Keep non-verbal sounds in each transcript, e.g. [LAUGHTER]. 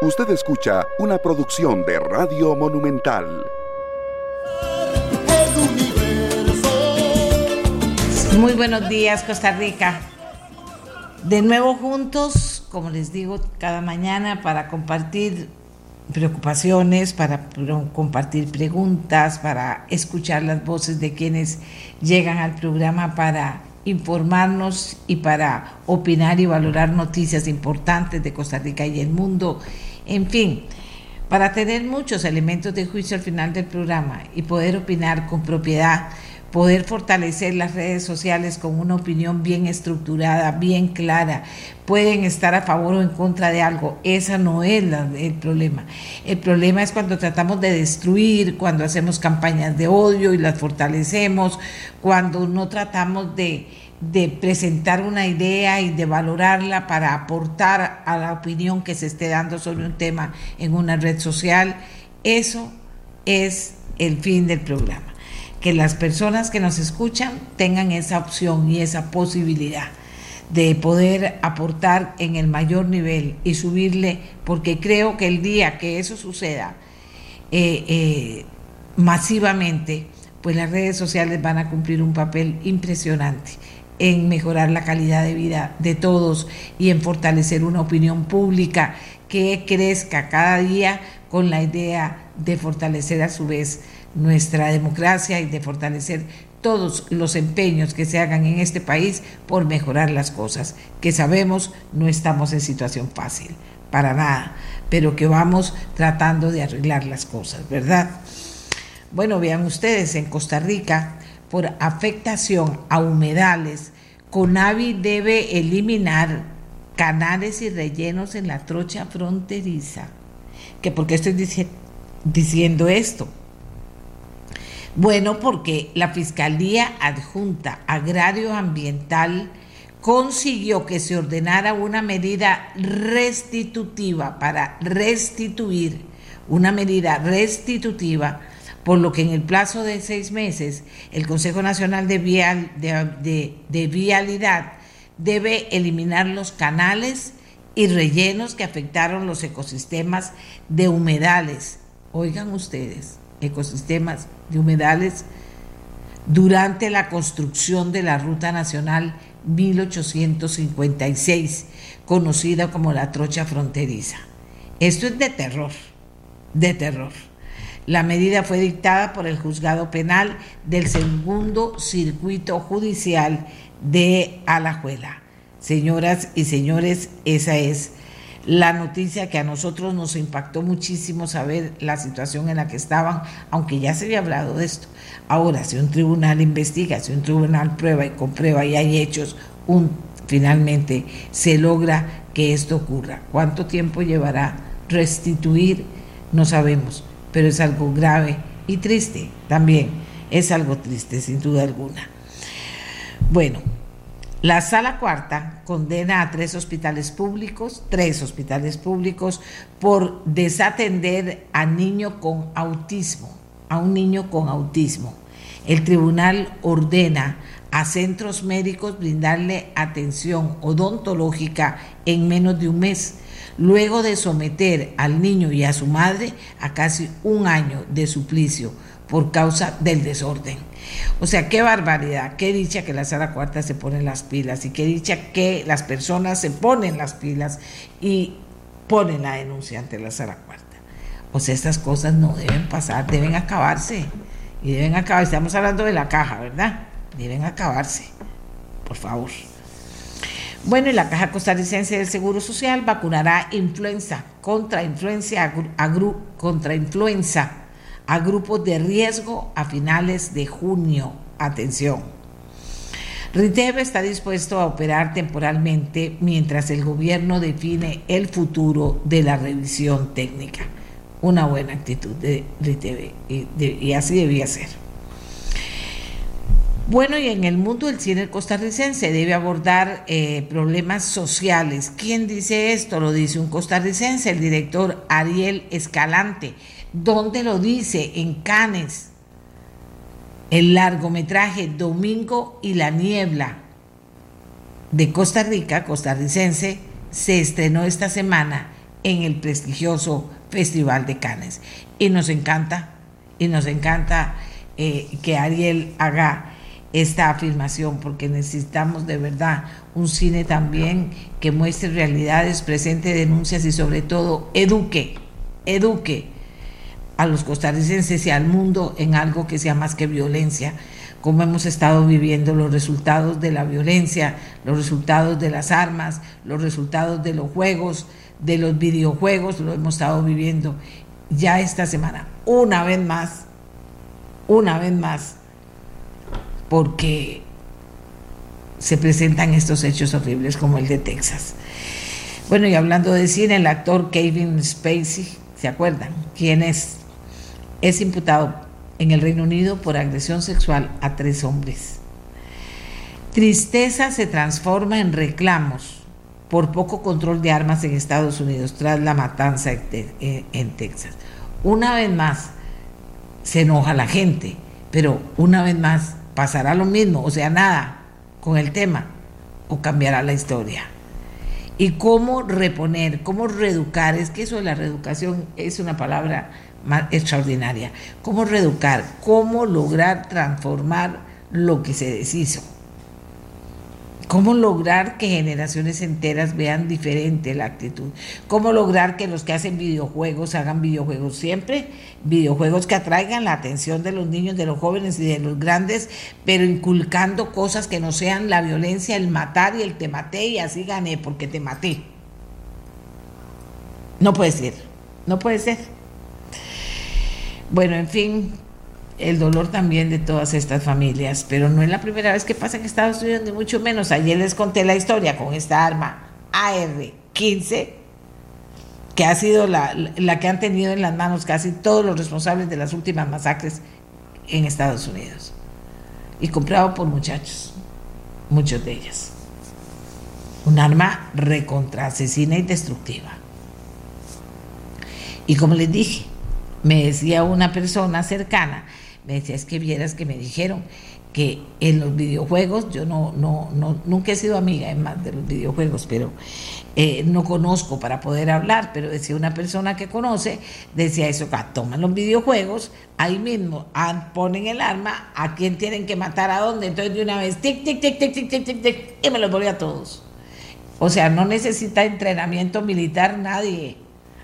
Usted escucha una producción de Radio Monumental. Muy buenos días, Costa Rica. De nuevo juntos, como les digo, cada mañana para compartir preocupaciones, para compartir preguntas, para escuchar las voces de quienes llegan al programa para informarnos y para opinar y valorar noticias importantes de Costa Rica y el mundo. En fin, para tener muchos elementos de juicio al final del programa y poder opinar con propiedad poder fortalecer las redes sociales con una opinión bien estructurada, bien clara. Pueden estar a favor o en contra de algo. Esa no es el problema. El problema es cuando tratamos de destruir, cuando hacemos campañas de odio y las fortalecemos, cuando no tratamos de, de presentar una idea y de valorarla para aportar a la opinión que se esté dando sobre un tema en una red social. Eso es el fin del programa que las personas que nos escuchan tengan esa opción y esa posibilidad de poder aportar en el mayor nivel y subirle, porque creo que el día que eso suceda eh, eh, masivamente, pues las redes sociales van a cumplir un papel impresionante en mejorar la calidad de vida de todos y en fortalecer una opinión pública que crezca cada día con la idea de fortalecer a su vez nuestra democracia y de fortalecer todos los empeños que se hagan en este país por mejorar las cosas, que sabemos no estamos en situación fácil, para nada, pero que vamos tratando de arreglar las cosas, ¿verdad? Bueno, vean ustedes, en Costa Rica, por afectación a humedales, CONAVI debe eliminar canales y rellenos en la trocha fronteriza. ¿Que ¿Por qué estoy diciendo esto? Bueno, porque la Fiscalía Adjunta Agrario Ambiental consiguió que se ordenara una medida restitutiva para restituir, una medida restitutiva, por lo que en el plazo de seis meses el Consejo Nacional de, Vial, de Vialidad debe eliminar los canales y rellenos que afectaron los ecosistemas de humedales. Oigan ustedes, ecosistemas de humedales durante la construcción de la Ruta Nacional 1856, conocida como la trocha fronteriza. Esto es de terror, de terror. La medida fue dictada por el juzgado penal del segundo circuito judicial de Alajuela. Señoras y señores, esa es la noticia que a nosotros nos impactó muchísimo saber la situación en la que estaban, aunque ya se había hablado de esto. Ahora, si un tribunal investiga, si un tribunal prueba y comprueba y hay hechos, finalmente se logra que esto ocurra. ¿Cuánto tiempo llevará restituir? No sabemos, pero es algo grave y triste también. Es algo triste, sin duda alguna. Bueno, la sala cuarta condena a tres hospitales públicos, tres hospitales públicos, por desatender a niño con autismo, a un niño con autismo. El tribunal ordena a centros médicos brindarle atención odontológica en menos de un mes, luego de someter al niño y a su madre a casi un año de suplicio por causa del desorden. O sea, qué barbaridad, qué dicha que la sala cuarta se pone las pilas y qué dicha que las personas se ponen las pilas y ponen la denuncia ante la sala cuarta. O sea, estas cosas no deben pasar, deben acabarse. Y deben acabar, estamos hablando de la caja, ¿verdad? Deben acabarse, por favor. Bueno, y la Caja Costarricense del Seguro Social vacunará influenza contra influencia contra influenza a grupos de riesgo a finales de junio. Atención. RITEV está dispuesto a operar temporalmente mientras el gobierno define el futuro de la revisión técnica. Una buena actitud de RITEV y, así debía ser. Bueno, y en el mundo del cine costarricense debe abordar eh, problemas sociales. ¿Quién dice esto? Lo dice un costarricense, el director Ariel Escalante ¿Dónde lo dice? En Cannes. El largometraje Domingo y la Niebla de Costa Rica, costarricense, se estrenó esta semana en el prestigioso Festival de Cannes. Y nos encanta, y nos encanta eh, que Ariel haga esta afirmación, porque necesitamos de verdad un cine también que muestre realidades, presente denuncias y sobre todo eduque, eduque a los costarricenses y al mundo en algo que sea más que violencia, como hemos estado viviendo los resultados de la violencia, los resultados de las armas, los resultados de los juegos, de los videojuegos, lo hemos estado viviendo ya esta semana, una vez más, una vez más, porque se presentan estos hechos horribles como el de Texas. Bueno, y hablando de cine, el actor Kevin Spacey, ¿se acuerdan? ¿Quién es? Es imputado en el Reino Unido por agresión sexual a tres hombres. Tristeza se transforma en reclamos por poco control de armas en Estados Unidos tras la matanza en Texas. Una vez más se enoja la gente, pero una vez más pasará lo mismo, o sea, nada con el tema, o cambiará la historia. Y cómo reponer, cómo reeducar, es que eso de la reeducación es una palabra extraordinaria. Cómo reeducar, cómo lograr transformar lo que se deshizo. ¿Cómo lograr que generaciones enteras vean diferente la actitud? ¿Cómo lograr que los que hacen videojuegos hagan videojuegos siempre? Videojuegos que atraigan la atención de los niños, de los jóvenes y de los grandes, pero inculcando cosas que no sean la violencia, el matar y el te maté y así gané porque te maté. No puede ser, no puede ser. Bueno, en fin, el dolor también de todas estas familias, pero no es la primera vez que pasa en Estados Unidos, ni mucho menos. Ayer les conté la historia con esta arma AR-15, que ha sido la, la, que han tenido en las manos casi todos los responsables de las últimas masacres en Estados Unidos. Y comprado por muchachos, muchos de ellos. Un arma recontra asesina y destructiva. Y como les dije, me decía una persona cercana, me decía, es que vieras que me dijeron que en los videojuegos, yo no, no, no nunca he sido amiga en más de los videojuegos, pero eh, no conozco para poder hablar, pero decía una persona que conoce, decía eso, que toman los videojuegos, ahí mismo ponen el arma, a quién tienen que matar, a dónde, entonces de una vez, tic, tic, tic, tic, tic, tic, tic, tic, y me los voy a todos. O sea, no necesita entrenamiento militar nadie.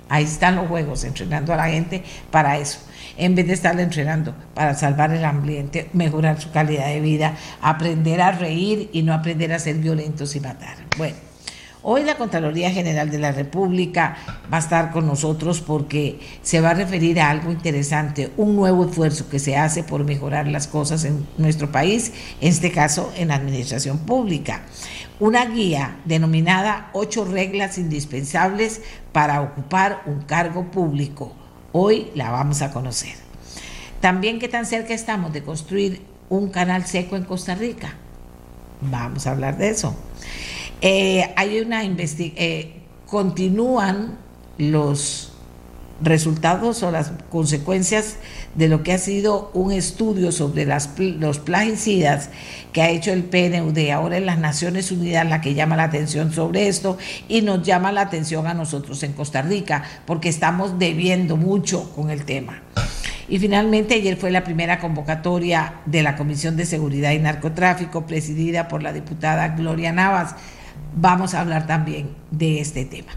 Ahí están los juegos, entrenando a la gente para eso en vez de estarle entrenando para salvar el ambiente, mejorar su calidad de vida, aprender a reír y no aprender a ser violentos y matar. Bueno. Hoy la Contraloría General de la República va a estar con nosotros porque se va a referir a algo interesante, un nuevo esfuerzo que se hace por mejorar las cosas en nuestro país, en este caso en la administración pública. Una guía denominada Ocho reglas indispensables para ocupar un cargo público Hoy la vamos a conocer. También qué tan cerca estamos de construir un canal seco en Costa Rica. Vamos a hablar de eso. Eh, hay una eh, continúan los resultados o las consecuencias de lo que ha sido un estudio sobre las, los plaguicidas que ha hecho el PNUD. Ahora en las Naciones Unidas la que llama la atención sobre esto y nos llama la atención a nosotros en Costa Rica porque estamos debiendo mucho con el tema. Y finalmente ayer fue la primera convocatoria de la Comisión de Seguridad y Narcotráfico presidida por la diputada Gloria Navas. Vamos a hablar también de este tema.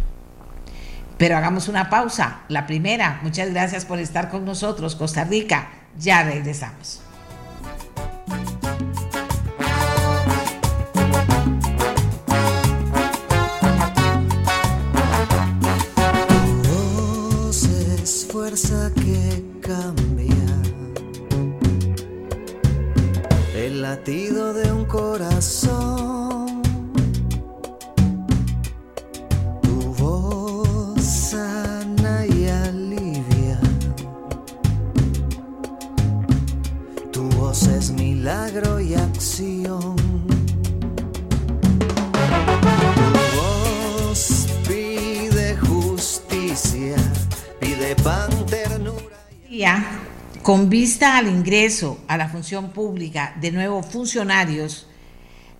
Pero hagamos una pausa, la primera. Muchas gracias por estar con nosotros, Costa Rica. Ya regresamos. es fuerza que cambia el latido de un corazón y acción. pide justicia, pide pan, ternura. Ya, con vista al ingreso a la función pública de nuevos funcionarios,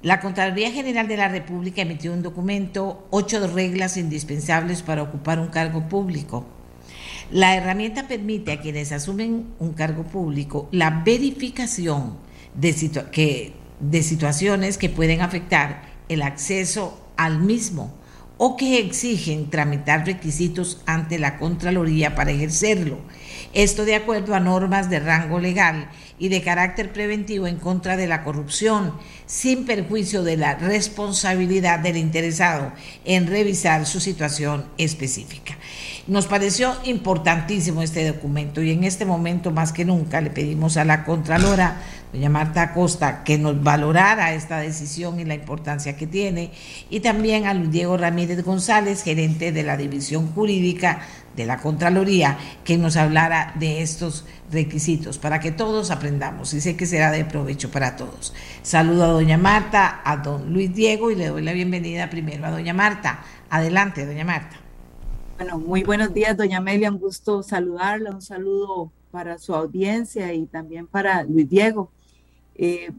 La Contraloría General de la República emitió un documento, ocho reglas indispensables para ocupar un cargo público. La herramienta permite a quienes asumen un cargo público la verificación de, que, de situaciones que pueden afectar el acceso al mismo o que exigen tramitar requisitos ante la Contraloría para ejercerlo. Esto de acuerdo a normas de rango legal y de carácter preventivo en contra de la corrupción, sin perjuicio de la responsabilidad del interesado en revisar su situación específica. Nos pareció importantísimo este documento y en este momento más que nunca le pedimos a la Contralora, doña Marta Acosta, que nos valorara esta decisión y la importancia que tiene y también a Luis Diego Ramírez González, gerente de la División Jurídica de la Contraloría, que nos hablara de estos requisitos para que todos aprendamos y sé que será de provecho para todos. Saludo a doña Marta, a don Luis Diego y le doy la bienvenida primero a doña Marta. Adelante, doña Marta. Bueno, muy buenos días, doña Amelia, un gusto saludarla, un saludo para su audiencia y también para Luis Diego. Eh,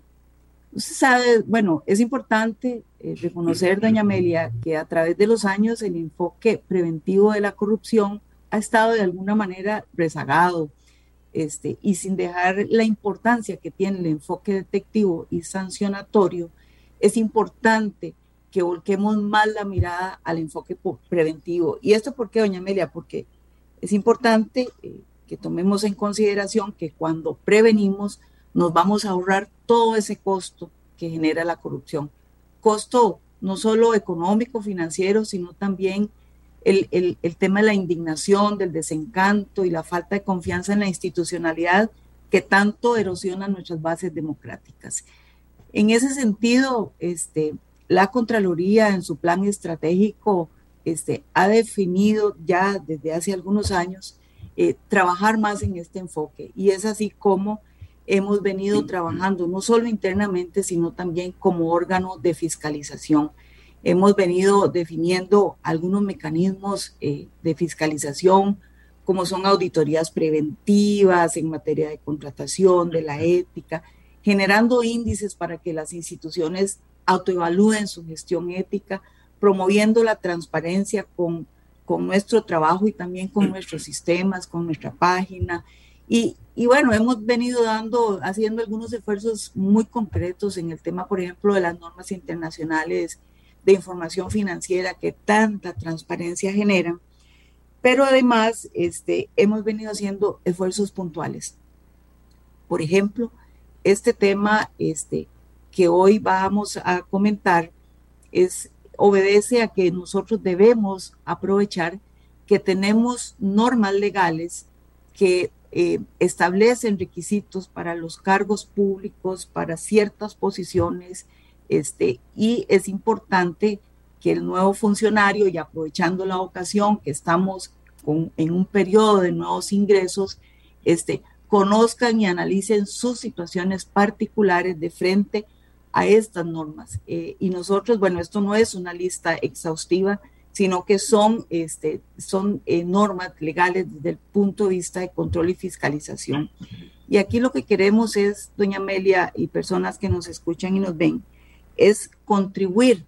usted sabe, bueno, es importante eh, reconocer, doña Amelia, que a través de los años el enfoque preventivo de la corrupción ha estado de alguna manera rezagado, este, y sin dejar la importancia que tiene el enfoque detectivo y sancionatorio, es importante que volquemos más la mirada al enfoque preventivo. ¿Y esto por qué, doña Amelia? Porque es importante eh, que tomemos en consideración que cuando prevenimos nos vamos a ahorrar todo ese costo que genera la corrupción. Costo no solo económico, financiero, sino también el, el, el tema de la indignación, del desencanto y la falta de confianza en la institucionalidad que tanto erosiona nuestras bases democráticas. En ese sentido, este, la Contraloría en su plan estratégico este, ha definido ya desde hace algunos años eh, trabajar más en este enfoque y es así como hemos venido trabajando no solo internamente, sino también como órgano de fiscalización. Hemos venido definiendo algunos mecanismos eh, de fiscalización, como son auditorías preventivas en materia de contratación, de la ética, generando índices para que las instituciones autoevalúen su gestión ética, promoviendo la transparencia con, con nuestro trabajo y también con nuestros sistemas, con nuestra página. Y, y, bueno, hemos venido dando, haciendo algunos esfuerzos muy concretos en el tema, por ejemplo, de las normas internacionales de información financiera que tanta transparencia generan. Pero además, este, hemos venido haciendo esfuerzos puntuales. Por ejemplo, este tema este, que hoy vamos a comentar es, obedece a que nosotros debemos aprovechar que tenemos normas legales que eh, establecen requisitos para los cargos públicos, para ciertas posiciones, este, y es importante que el nuevo funcionario, y aprovechando la ocasión que estamos con, en un periodo de nuevos ingresos, este, conozcan y analicen sus situaciones particulares de frente a estas normas. Eh, y nosotros, bueno, esto no es una lista exhaustiva, sino que son, este, son eh, normas legales desde el punto de vista de control y fiscalización. Y aquí lo que queremos es, doña Amelia y personas que nos escuchan y nos ven, es contribuir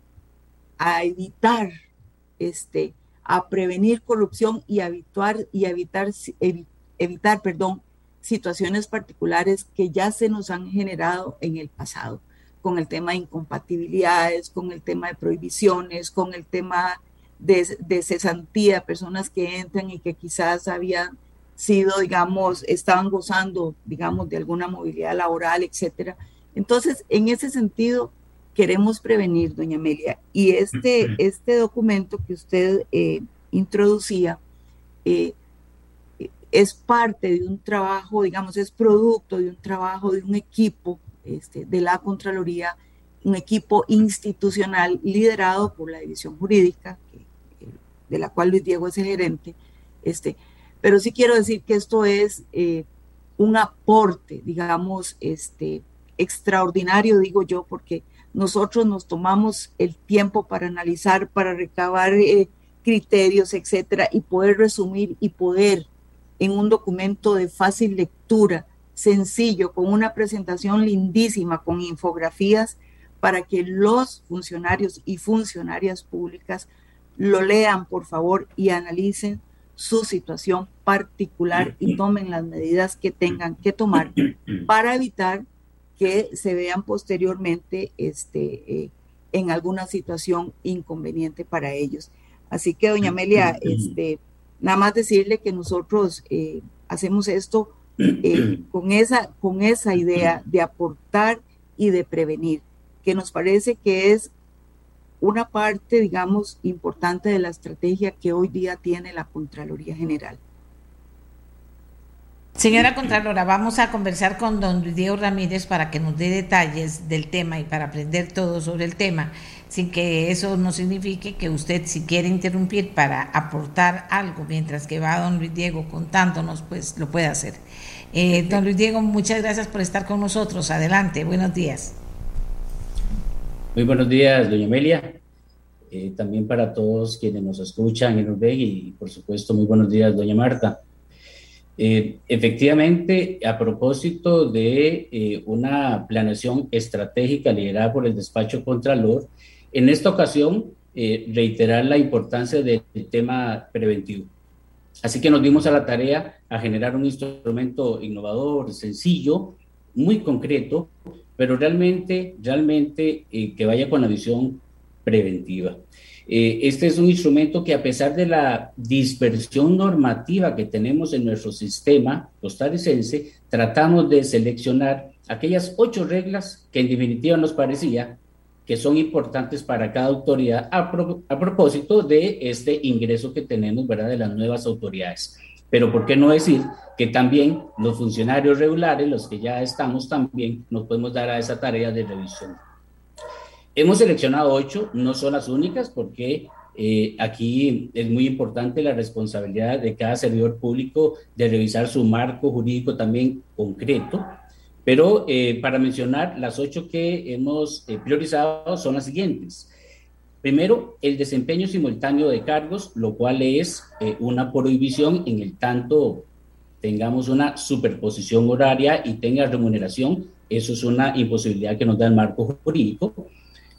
a evitar, este, a prevenir corrupción y a evitar, y evitar, evitar perdón, situaciones particulares que ya se nos han generado en el pasado con el tema de incompatibilidades, con el tema de prohibiciones, con el tema de, de cesantía, personas que entran y que quizás habían sido, digamos, estaban gozando, digamos, de alguna movilidad laboral, etcétera. Entonces, en ese sentido, queremos prevenir, doña Amelia. Y este, este documento que usted eh, introducía eh, es parte de un trabajo, digamos, es producto de un trabajo de un equipo este, de la Contraloría, un equipo institucional liderado por la División Jurídica, de la cual Luis Diego es el gerente. Este, pero sí quiero decir que esto es eh, un aporte, digamos, este, extraordinario, digo yo, porque nosotros nos tomamos el tiempo para analizar, para recabar eh, criterios, etcétera, y poder resumir y poder en un documento de fácil lectura sencillo, con una presentación lindísima, con infografías, para que los funcionarios y funcionarias públicas lo lean, por favor, y analicen su situación particular y tomen las medidas que tengan que tomar [CLEARS THROAT] para evitar que se vean posteriormente este, eh, en alguna situación inconveniente para ellos. Así que, doña Amelia, este, nada más decirle que nosotros eh, hacemos esto eh, [CLEARS THROAT] con, esa, con esa idea de aportar y de prevenir, que nos parece que es una parte, digamos, importante de la estrategia que hoy día tiene la Contraloría General. Señora Contralora, vamos a conversar con don Diego Ramírez para que nos dé detalles del tema y para aprender todo sobre el tema, sin que eso no signifique que usted si quiere interrumpir para aportar algo mientras que va don Luis Diego contándonos, pues lo puede hacer. Eh, don Luis Diego, muchas gracias por estar con nosotros. Adelante, buenos días. Muy buenos días, doña Amelia. Eh, también para todos quienes nos escuchan y nos ven y por supuesto muy buenos días, doña Marta. Eh, efectivamente, a propósito de eh, una planeación estratégica liderada por el despacho Contralor, en esta ocasión eh, reiterar la importancia del tema preventivo. Así que nos dimos a la tarea a generar un instrumento innovador, sencillo, muy concreto, pero realmente, realmente que vaya con la visión preventiva. Eh, este es un instrumento que a pesar de la dispersión normativa que tenemos en nuestro sistema costarricense, tratamos de seleccionar aquellas ocho reglas que en definitiva nos parecía que son importantes para cada autoridad a, propósito de este ingreso que tenemos, ¿verdad?, de las nuevas autoridades. Pero ¿por qué no decir que también los funcionarios regulares, los que ya estamos, también nos podemos dar a esa tarea de revisión? Hemos seleccionado ocho, no son las únicas, porque eh, aquí es muy importante la responsabilidad de cada servidor público de revisar su marco jurídico también concreto. Pero eh, para mencionar, las ocho que hemos eh, priorizado son las siguientes. Primero, el desempeño simultáneo de cargos, lo cual es una prohibición en el tanto tengamos una superposición horaria y tenga remuneración. Eso es una imposibilidad que nos da el marco jurídico.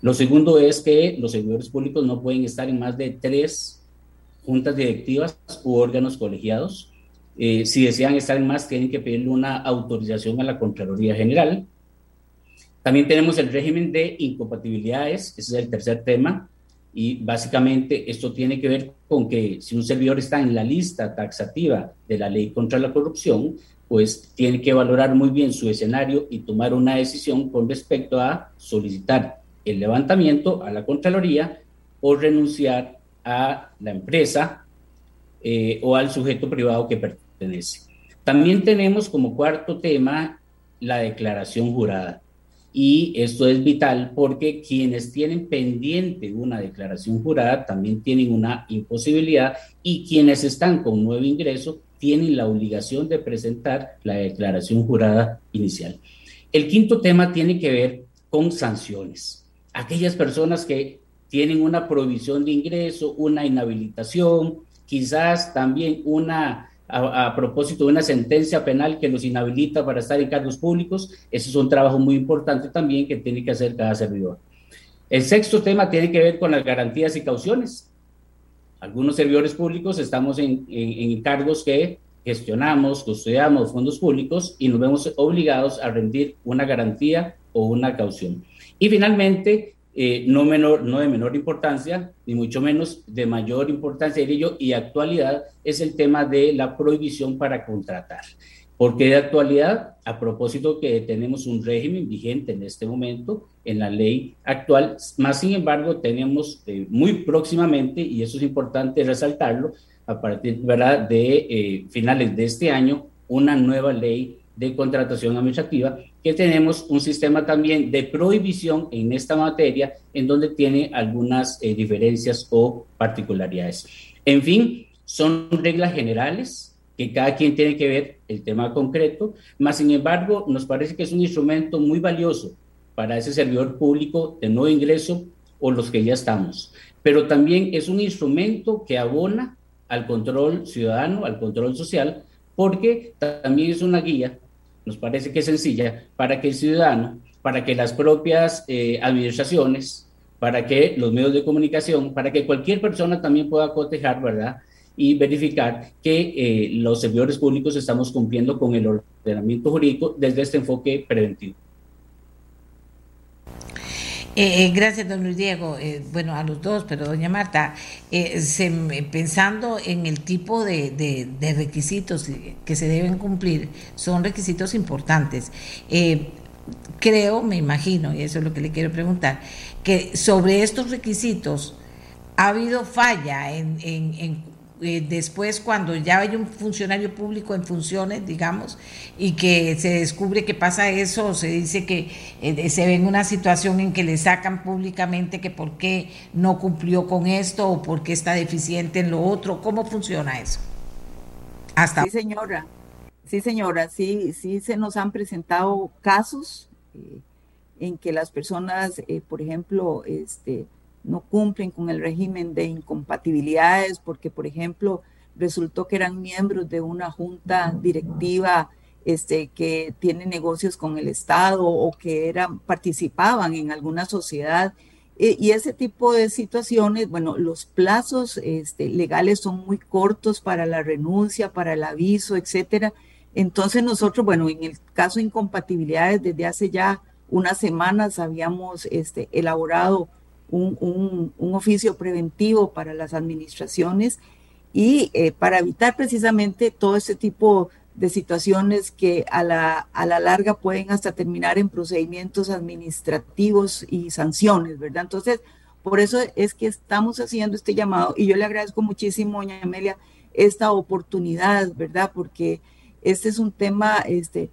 Lo segundo es que los servidores públicos no pueden estar en más de tres juntas directivas u órganos colegiados. Eh, si desean estar en más, tienen que pedirle una autorización a la Contraloría General. También tenemos el régimen de incompatibilidades, ese es el tercer tema, y básicamente esto tiene que ver con que si un servidor está en la lista taxativa de la ley contra la corrupción, pues tiene que valorar muy bien su escenario y tomar una decisión con respecto a solicitar el levantamiento a la Contraloría o renunciar a la empresa eh, o al sujeto privado que pertenece. También tenemos como cuarto tema la declaración jurada. Y esto es vital porque quienes tienen pendiente una declaración jurada también tienen una imposibilidad y quienes están con nuevo ingreso tienen la obligación de presentar la declaración jurada inicial. El quinto tema tiene que ver con sanciones aquellas personas que tienen una provisión de ingreso, una inhabilitación, quizás también una, a, propósito de una sentencia penal que los inhabilita para estar en cargos públicos, ese es un trabajo muy importante también que tiene que hacer cada servidor. El sexto tema tiene que ver con las garantías y cauciones. Algunos servidores públicos estamos en, en, en cargos que gestionamos, custodiamos fondos públicos y nos vemos obligados a rendir una garantía o una caución. Y finalmente, eh, no, menor, no de menor importancia, ni mucho menos de mayor importancia, diría y actualidad, es el tema de la prohibición para contratar. Porque de actualidad, a propósito que tenemos un régimen vigente en este momento en la ley actual, más sin embargo tenemos eh, muy próximamente, y eso es importante resaltarlo, a partir de eh, finales de este año, una nueva ley de contratación administrativa, que tenemos un sistema también de prohibición en esta materia, en donde tiene algunas eh, diferencias o particularidades. En fin, son reglas generales que cada quien tiene que ver el tema concreto, más sin embargo, nos parece que es un instrumento muy valioso para ese servidor público de nuevo ingreso o los que ya estamos, pero también es un instrumento que abona al control ciudadano, al control social, porque también es una guía nos parece que es sencilla, para que el ciudadano para que las propias eh, administraciones, para que los medios de comunicación, para que cualquier persona también pueda cotejar, ¿verdad? Y verificar que eh, los servidores públicos estamos cumpliendo con el ordenamiento jurídico desde este enfoque preventivo. Eh, eh, gracias, don Luis Diego. Eh, bueno, a los dos, pero doña Marta, se, pensando en el tipo de, requisitos que se deben cumplir, son requisitos importantes. creo, me imagino, y eso es lo que le quiero preguntar, que sobre estos requisitos ha habido falla en, en eh, después cuando ya hay un funcionario público en funciones, digamos, y que se descubre que pasa eso, se dice que eh, se ve en una situación en que le sacan públicamente que por qué no cumplió con esto o por qué está deficiente en lo otro. ¿Cómo funciona eso? Hasta. Sí, señora. Sí, señora. Sí, sí se nos han presentado casos eh, en que las personas, por ejemplo, este, no cumplen con el régimen de incompatibilidades porque, por ejemplo, resultó que eran miembros de una junta directiva este, que tiene negocios con el Estado o que eran, participaban en alguna sociedad. E, y ese tipo de situaciones, bueno, los plazos este, legales son muy cortos para la renuncia, para el aviso, etcétera. Entonces nosotros, bueno, en el caso de incompatibilidades, desde hace ya unas semanas habíamos este, elaborado un, oficio preventivo para las administraciones y eh, para evitar precisamente todo ese tipo de situaciones que a la, a la larga pueden hasta terminar en procedimientos administrativos y sanciones, ¿verdad? Entonces, por eso es que estamos haciendo este llamado y yo le agradezco muchísimo, doña Amelia, esta oportunidad, ¿verdad? Porque este es un tema este,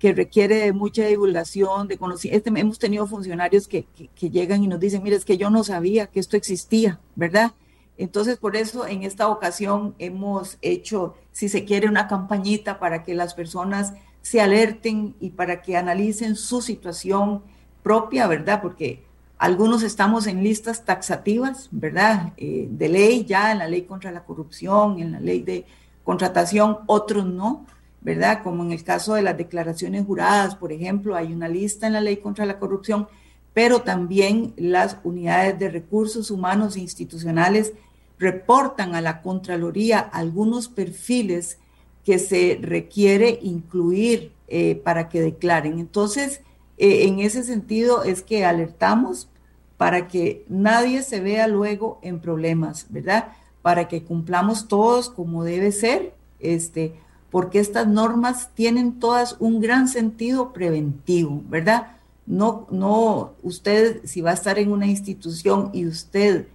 que requiere de mucha divulgación, de conocimiento. Este, hemos tenido funcionarios que, llegan y nos dicen, mire, es que yo no sabía que esto existía, ¿verdad? Entonces, por eso en esta ocasión hemos hecho, si se quiere, una campañita para que las personas se alerten y para que analicen su situación propia, ¿verdad? Porque algunos estamos en listas taxativas, ¿verdad? Eh, de ley, ya en la ley contra la corrupción, en la ley de contratación, otros no. ¿Verdad? Como en el caso de las declaraciones juradas, por ejemplo, hay una lista en la ley contra la corrupción, pero también las unidades de recursos humanos e institucionales reportan a la Contraloría algunos perfiles que se requiere incluir eh, para que declaren. Entonces, eh, en ese sentido es que alertamos para que nadie se vea luego en problemas, ¿verdad? Para que cumplamos todos como debe ser, este, porque estas normas tienen todas un gran sentido preventivo, ¿verdad? No, no, usted si va a estar en una institución y usted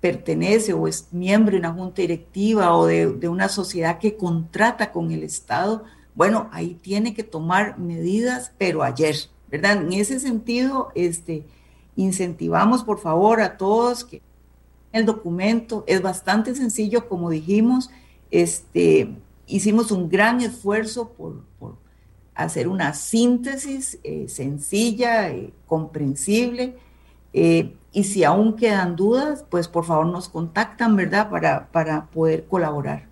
pertenece o es miembro de una junta directiva o de, de una sociedad que contrata con el Estado, bueno, ahí tiene que tomar medidas, pero ayer, ¿verdad? En ese sentido, este, incentivamos por favor a todos que el documento es bastante sencillo, como dijimos, este, hicimos un gran esfuerzo por, hacer una síntesis eh, sencilla, eh, comprensible. Eh, y si aún quedan dudas, pues por favor nos contactan, ¿verdad? Para, para poder colaborar.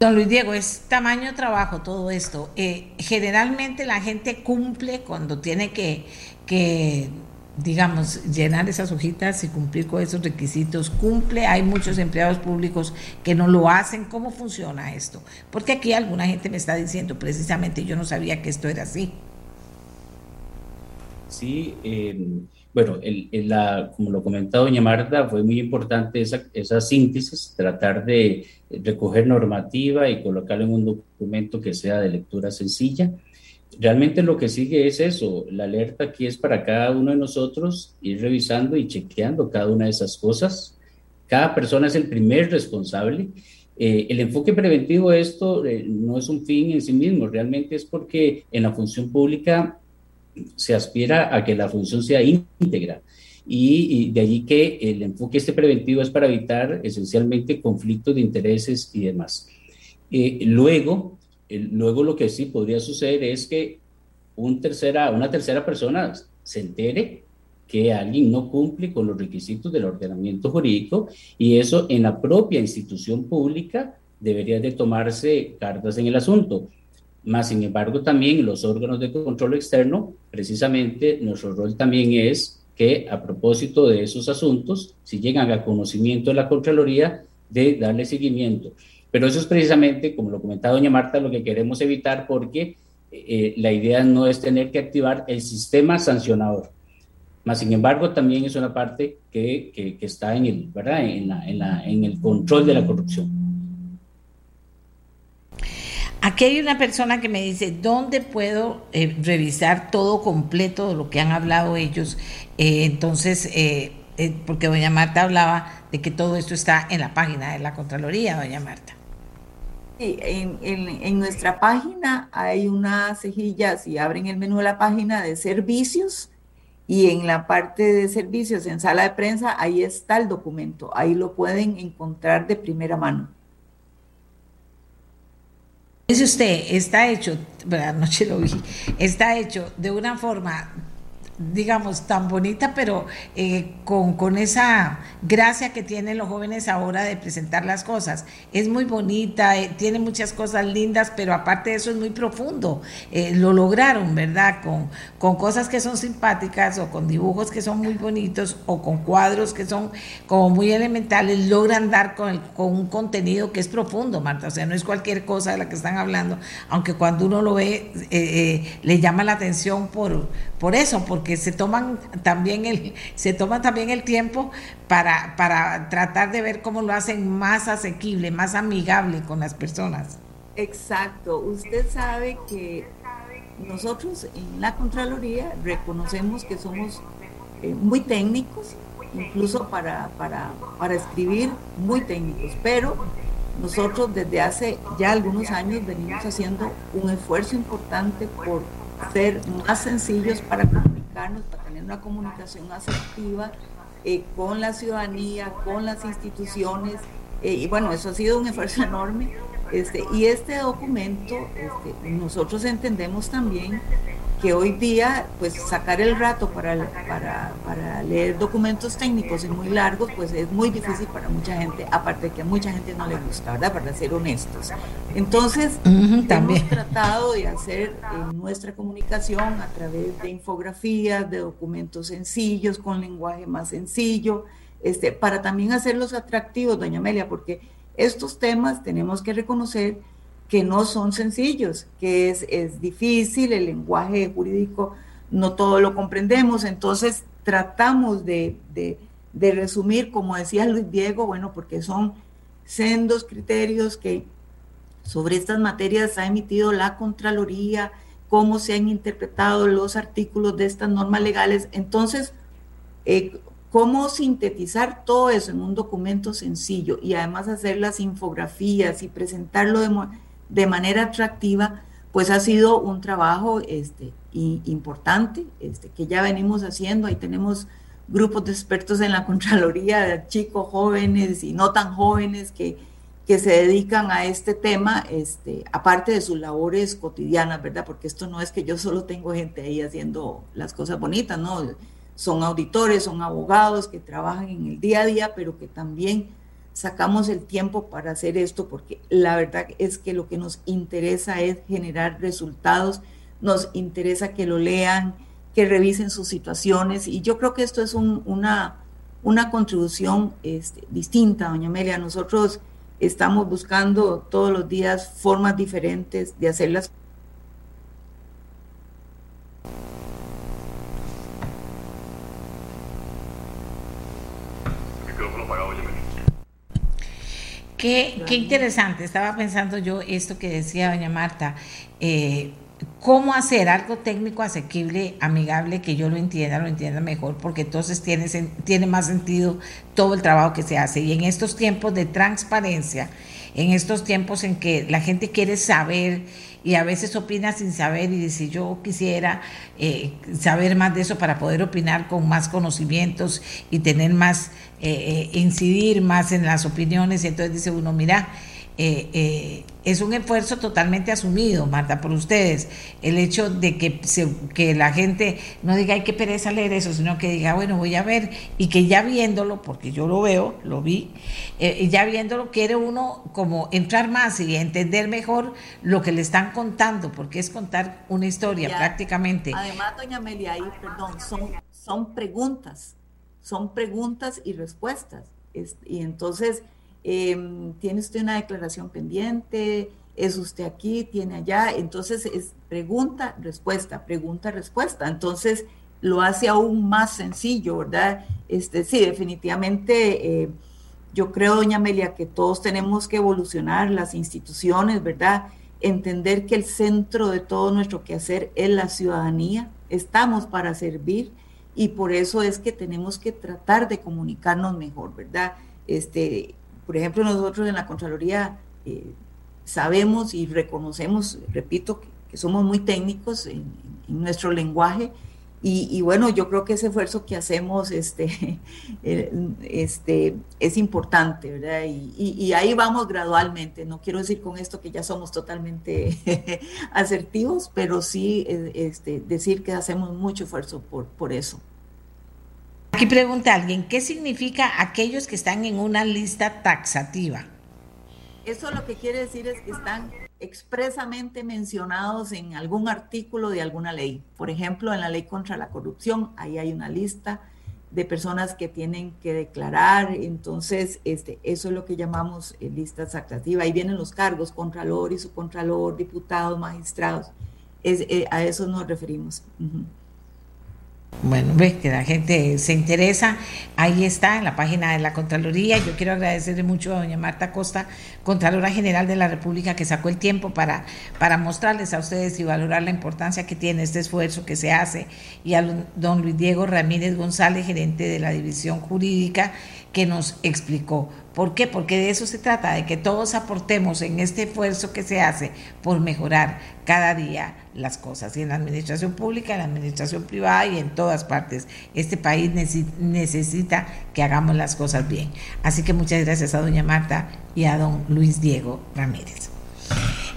Don Luis Diego, es tamaño trabajo todo esto. generalmente la gente cumple cuando tiene que, que digamos, llenar esas hojitas y cumplir con esos requisitos, cumple, hay muchos empleados públicos que no lo hacen, ¿cómo funciona esto? Porque aquí alguna gente me está diciendo, precisamente yo no sabía que esto era así. Sí, em, bueno, el, la, como lo comentaba doña Marta, fue muy importante esa, esa síntesis, tratar de recoger normativa y colocarlo en un documento que sea de lectura sencilla realmente lo que sigue es eso, la alerta aquí es para cada uno de nosotros ir revisando y chequeando cada una de esas cosas. Cada persona es el primer responsable. Eh, el enfoque preventivo esto eh, no es un fin en sí mismo, realmente es porque en la función pública se aspira a que la función sea íntegra. Y, de allí que el enfoque este preventivo es para evitar esencialmente conflictos de intereses y demás. Eh, luego, luego lo que sí podría suceder es que una tercera persona se entere que alguien no cumple con los requisitos del ordenamiento jurídico y eso en la propia institución pública debería de tomarse cartas en el asunto. Más sin embargo, también los órganos de control externo, precisamente nuestro rol también es que a propósito de esos asuntos, si llegan a conocimiento de la Contraloría, de darle seguimiento. Pero eso es precisamente, como lo comentaba doña Marta, lo que queremos evitar porque eh, la idea no es tener que activar el sistema sancionador. Más sin embargo, también es una parte que, que, está en el, ¿verdad? En, la, en, la, en el control de la corrupción. Aquí hay una persona que me dice, ¿dónde puedo eh, revisar todo completo de lo que han hablado ellos? Eh, entonces, porque doña Marta hablaba de que todo esto está en la página de la Contraloría, doña Marta. Sí, en, nuestra página hay una cejilla, si abren el menú de la página de servicios, y en la parte de servicios, en sala de prensa, ahí está el documento, ahí lo pueden encontrar de primera mano. Dice usted, está hecho, anoche [LAUGHS] lo vi, está hecho de una forma digamos, tan bonita, pero eh, con, con, esa gracia que tienen los jóvenes ahora de presentar las cosas. Es muy bonita, eh, tiene muchas cosas lindas, pero aparte de eso es muy profundo. Eh, lo lograron, ¿verdad? Con, con cosas que son simpáticas o con dibujos que son muy bonitos o con cuadros que son como muy elementales, logran dar con, con un contenido que es profundo, Marta. O sea, no es cualquier cosa de la que están hablando, aunque cuando uno lo ve le llama la atención por, por eso, porque que se toman también el, se toma también el tiempo para, para tratar de ver cómo lo hacen más asequible, más amigable con las personas. Exacto. Usted sabe que nosotros en la Contraloría reconocemos que somos eh, muy técnicos, incluso para, para, para escribir muy técnicos, pero nosotros desde hace ya algunos años venimos haciendo un esfuerzo importante por ser más sencillos para comunicarnos, para tener una comunicación asertiva eh, con la ciudadanía, con las instituciones. Eh, y bueno, eso ha sido un esfuerzo [LAUGHS] enorme. Este, y este documento, este, nosotros entendemos también que hoy día, pues sacar el rato para, para, leer documentos técnicos y muy largos, pues es muy difícil para mucha gente, aparte de que a mucha gente no le gusta, ¿verdad? Para ser honestos. Entonces, hemos tratado de hacer nuestra comunicación a través de infografías, de documentos sencillos, con lenguaje más sencillo, este, para también hacerlos atractivos, doña Amelia, porque estos temas tenemos que reconocer que no son sencillos, que es, es difícil, el lenguaje jurídico no todo lo comprendemos, entonces tratamos de, de, resumir, como decía Luis Diego, bueno, porque son sendos criterios que sobre estas materias ha emitido la Contraloría, cómo se han interpretado los artículos de estas normas legales. Entonces, eh, cómo sintetizar todo eso en un documento sencillo y además hacer las infografías y presentarlo de, de manera atractiva, pues ha sido un trabajo este, importante este, que ya venimos haciendo. Ahí tenemos grupos de expertos en la Contraloría, chicos jóvenes y no tan jóvenes que, que se dedican a este tema, este, aparte de sus labores cotidianas, ¿verdad? Porque esto no es que yo solo tengo gente ahí haciendo las cosas bonitas, ¿no? Son auditores, son abogados que trabajan en el día a día, pero que también sacamos el tiempo para hacer esto porque la verdad es que lo que nos interesa es generar resultados, nos interesa que lo lean, que revisen sus situaciones y yo creo que esto es una, una contribución este, distinta, doña Amelia. Nosotros estamos buscando todos los días formas diferentes de hacer las Qué, interesante, estaba pensando yo esto que decía doña Marta, eh, cómo hacer algo técnico asequible, amigable, que yo lo entienda, lo entienda mejor, porque entonces tiene, tiene más sentido todo el trabajo que se hace. Y en estos tiempos de transparencia, en estos tiempos en que la gente quiere saber y a veces opina sin saber y dice yo quisiera eh, saber más de eso para poder opinar con más conocimientos y tener más, eh, incidir más en las opiniones y entonces dice uno, mira, eh, eh, es un esfuerzo totalmente asumido, Marta, por ustedes. El hecho de que, que la gente no diga, hay que pereza leer eso, sino que diga, bueno, voy a ver, y que ya viéndolo, porque yo lo veo, lo vi, eh, ya viéndolo quiere uno como entrar más y entender mejor lo que le están contando, porque es contar una historia prácticamente. Además, doña Amelia, ahí, perdón, son, son preguntas, son preguntas y respuestas. y entonces Em, tiene usted una declaración pendiente, es usted aquí, tiene allá, entonces es pregunta, respuesta, pregunta, respuesta. Entonces lo hace aún más sencillo, ¿verdad? Este, sí, definitivamente eh, yo creo, doña Amelia, que todos tenemos que evolucionar las instituciones, ¿verdad? Entender que el centro de todo nuestro quehacer es la ciudadanía, estamos para servir y por eso es que tenemos que tratar de comunicarnos mejor, ¿verdad? Este, por ejemplo, nosotros en la Contraloría eh, sabemos y reconocemos, repito, que, somos muy técnicos en, nuestro lenguaje y, bueno, yo creo que ese esfuerzo que hacemos este, [LAUGHS] eh, este, es importante, ¿verdad? Y, ahí vamos gradualmente. No quiero decir con esto que ya somos totalmente [LAUGHS] asertivos, pero sí eh, este, decir que hacemos mucho esfuerzo por, por eso. Aquí pregunta alguien, ¿qué significa aquellos que están en una lista taxativa? Eso lo que quiere decir es que están expresamente mencionados en algún artículo de alguna ley. Por ejemplo, en la ley contra la corrupción, ahí hay una lista de personas que tienen que declarar. Entonces, este, eso es lo que llamamos eh, lista taxativa. Ahí vienen los cargos, contralor y subcontralor, diputados, magistrados. Eh, a eso nos referimos. Bueno, ve que la gente se interesa. Ahí está, en la página de la Contraloría. Yo quiero agradecerle mucho a doña Marta Costa, Contralora General de la República, que sacó el tiempo para, para mostrarles a ustedes y valorar la importancia que tiene este esfuerzo que se hace. Y a don Luis Diego Ramírez González, gerente de la División Jurídica, que nos explicó. ¿Por qué? Porque de eso se trata, de que todos aportemos en este esfuerzo que se hace por mejorar cada día las cosas, y en la administración pública, en la administración privada y en todas partes. Este país necesita que hagamos las cosas bien. Así que muchas gracias a doña Marta y a don Luis Diego Ramírez.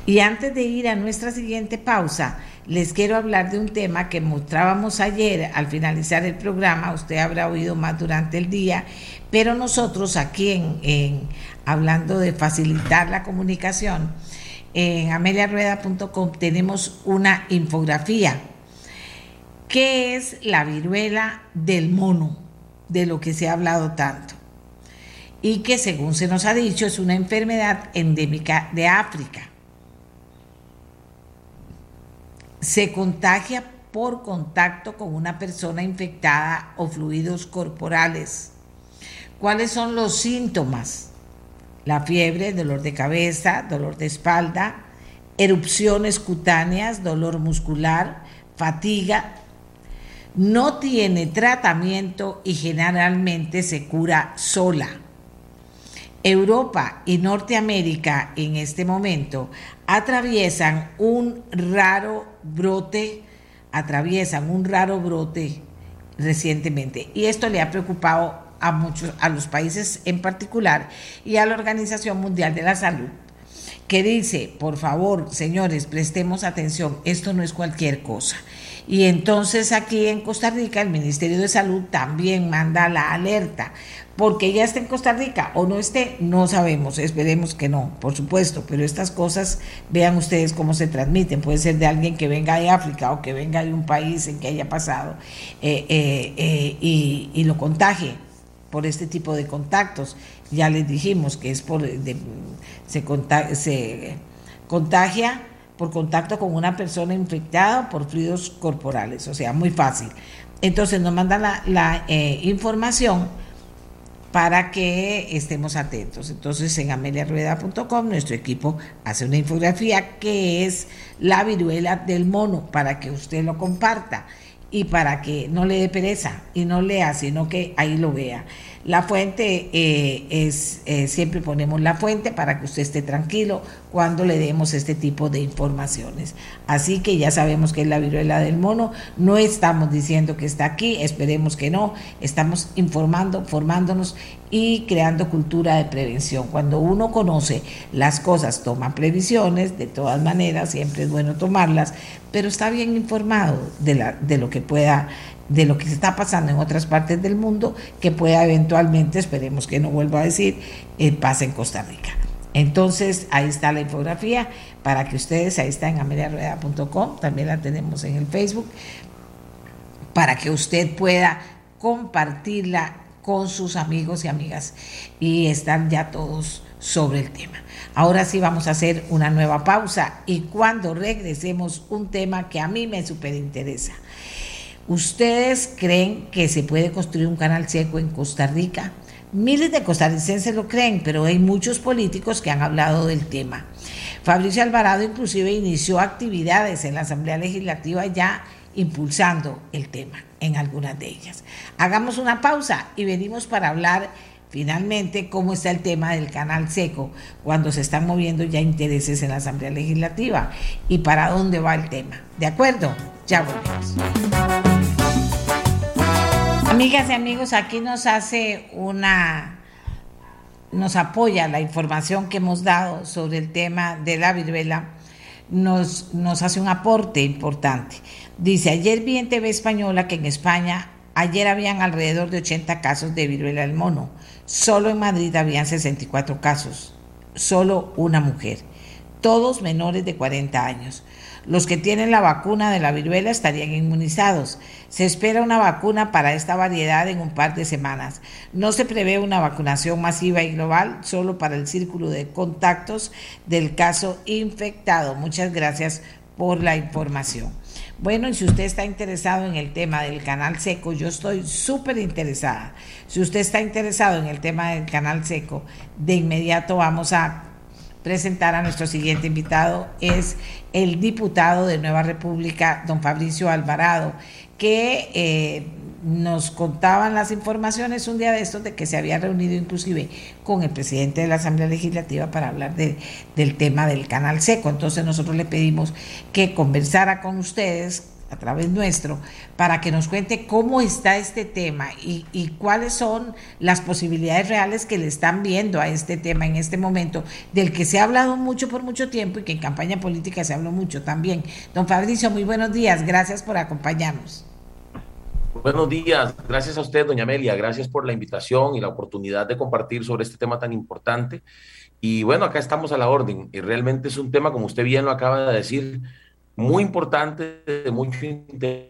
Y antes de ir a nuestra siguiente pausa, les quiero hablar de un tema que mostrábamos ayer al finalizar el programa, usted habrá oído más durante el día, pero nosotros aquí en, hablando de facilitar la comunicación, en ameliarueda.com tenemos una infografía. ¿Qué es la viruela del mono? De lo que se ha hablado tanto. Y que según se nos ha dicho es una enfermedad endémica de África. Se contagia por contacto con una persona infectada o fluidos corporales. ¿Cuáles son los síntomas? La fiebre, dolor de cabeza, dolor de espalda, erupciones cutáneas, dolor muscular, fatiga. No tiene tratamiento y generalmente se cura sola. Europa y Norteamérica en este momento atraviesan un raro brote, atraviesan un raro brote recientemente. Y esto le ha preocupado a muchos, a los países en particular y a la Organización Mundial de la Salud, que dice, por favor, señores, prestemos atención, esto no es cualquier cosa. Y entonces aquí en Costa Rica el Ministerio de Salud también manda la alerta. Porque ya esté en Costa Rica o no esté, no sabemos, esperemos que no, por supuesto, pero estas cosas, vean ustedes cómo se transmiten, puede ser de alguien que venga de África o que venga de un país en que haya pasado eh, eh, eh, y, lo contagie por este tipo de contactos. Ya les dijimos que es por se, se contagia por contacto con una persona infectada por fluidos corporales, o sea, muy fácil. Entonces nos mandan la, la información para que estemos atentos. Entonces en ameliarueda.com nuestro equipo hace una infografía que es la viruela del mono para que usted lo comparta y para que no le dé pereza y no lea, sino que ahí lo vea. La fuente eh, es, eh, siempre ponemos la fuente para que usted esté tranquilo cuando le demos este tipo de informaciones. Así que ya sabemos que es la viruela del mono, no estamos diciendo que está aquí, esperemos que no, estamos informando, formándonos y creando cultura de prevención. Cuando uno conoce las cosas, toma previsiones, de todas maneras, siempre es bueno tomarlas, pero está bien informado de, de lo que pueda de lo que se está pasando en otras partes del mundo que pueda eventualmente, esperemos que no vuelva a decir, eh, pase en Costa Rica. Entonces, ahí está la infografía para que ustedes, ahí está en ameliarueda.com, también la tenemos en el Facebook, para que usted pueda compartirla con sus amigos y amigas y estar ya todos sobre el tema. Ahora sí vamos a hacer una nueva pausa y cuando regresemos un tema que a mí me súper interesa. ¿Ustedes creen que se puede construir un canal seco en Costa Rica? Miles de costarricenses lo creen, pero hay muchos políticos que han hablado del tema. Fabricio Alvarado inclusive inició actividades en la Asamblea Legislativa ya impulsando el tema en algunas de ellas. Hagamos una pausa y venimos para hablar finalmente cómo está el tema del canal seco cuando se están moviendo ya intereses en la Asamblea Legislativa y para dónde va el tema. ¿De acuerdo? Ya volvemos. Amigas y amigos, aquí nos hace una, nos apoya la información que hemos dado sobre el tema de la viruela, nos, nos hace un aporte importante. Dice, ayer vi en TV Española que en España ayer habían alrededor de 80 casos de viruela del mono, solo en Madrid habían 64 casos, solo una mujer, todos menores de 40 años. Los que tienen la vacuna de la viruela estarían inmunizados. Se espera una vacuna para esta variedad en un par de semanas. No se prevé una vacunación masiva y global, solo para el círculo de contactos del caso infectado. Muchas gracias por la información. Bueno, y si usted está interesado en el tema del canal seco, yo estoy súper interesada. Si usted está interesado en el tema del canal seco, de inmediato vamos a presentar a nuestro siguiente invitado. Es el diputado de Nueva República, don Fabricio Alvarado, que eh, nos contaban las informaciones un día de estos de que se había reunido inclusive con el presidente de la Asamblea Legislativa para hablar de, del tema del canal seco. Entonces nosotros le pedimos que conversara con ustedes a través nuestro para que nos cuente cómo está este tema y, y, cuáles son las posibilidades reales que le están viendo a este tema en este momento, del que se ha hablado mucho por mucho tiempo y que en campaña política se habló mucho también. Don Fabricio, muy buenos días, gracias por acompañarnos. Buenos días, gracias a usted, doña Amelia, gracias por la invitación y la oportunidad de compartir sobre este tema tan importante. Y bueno, acá estamos a la orden y realmente es un tema, como usted bien lo acaba de decir, muy importante, de mucho interés,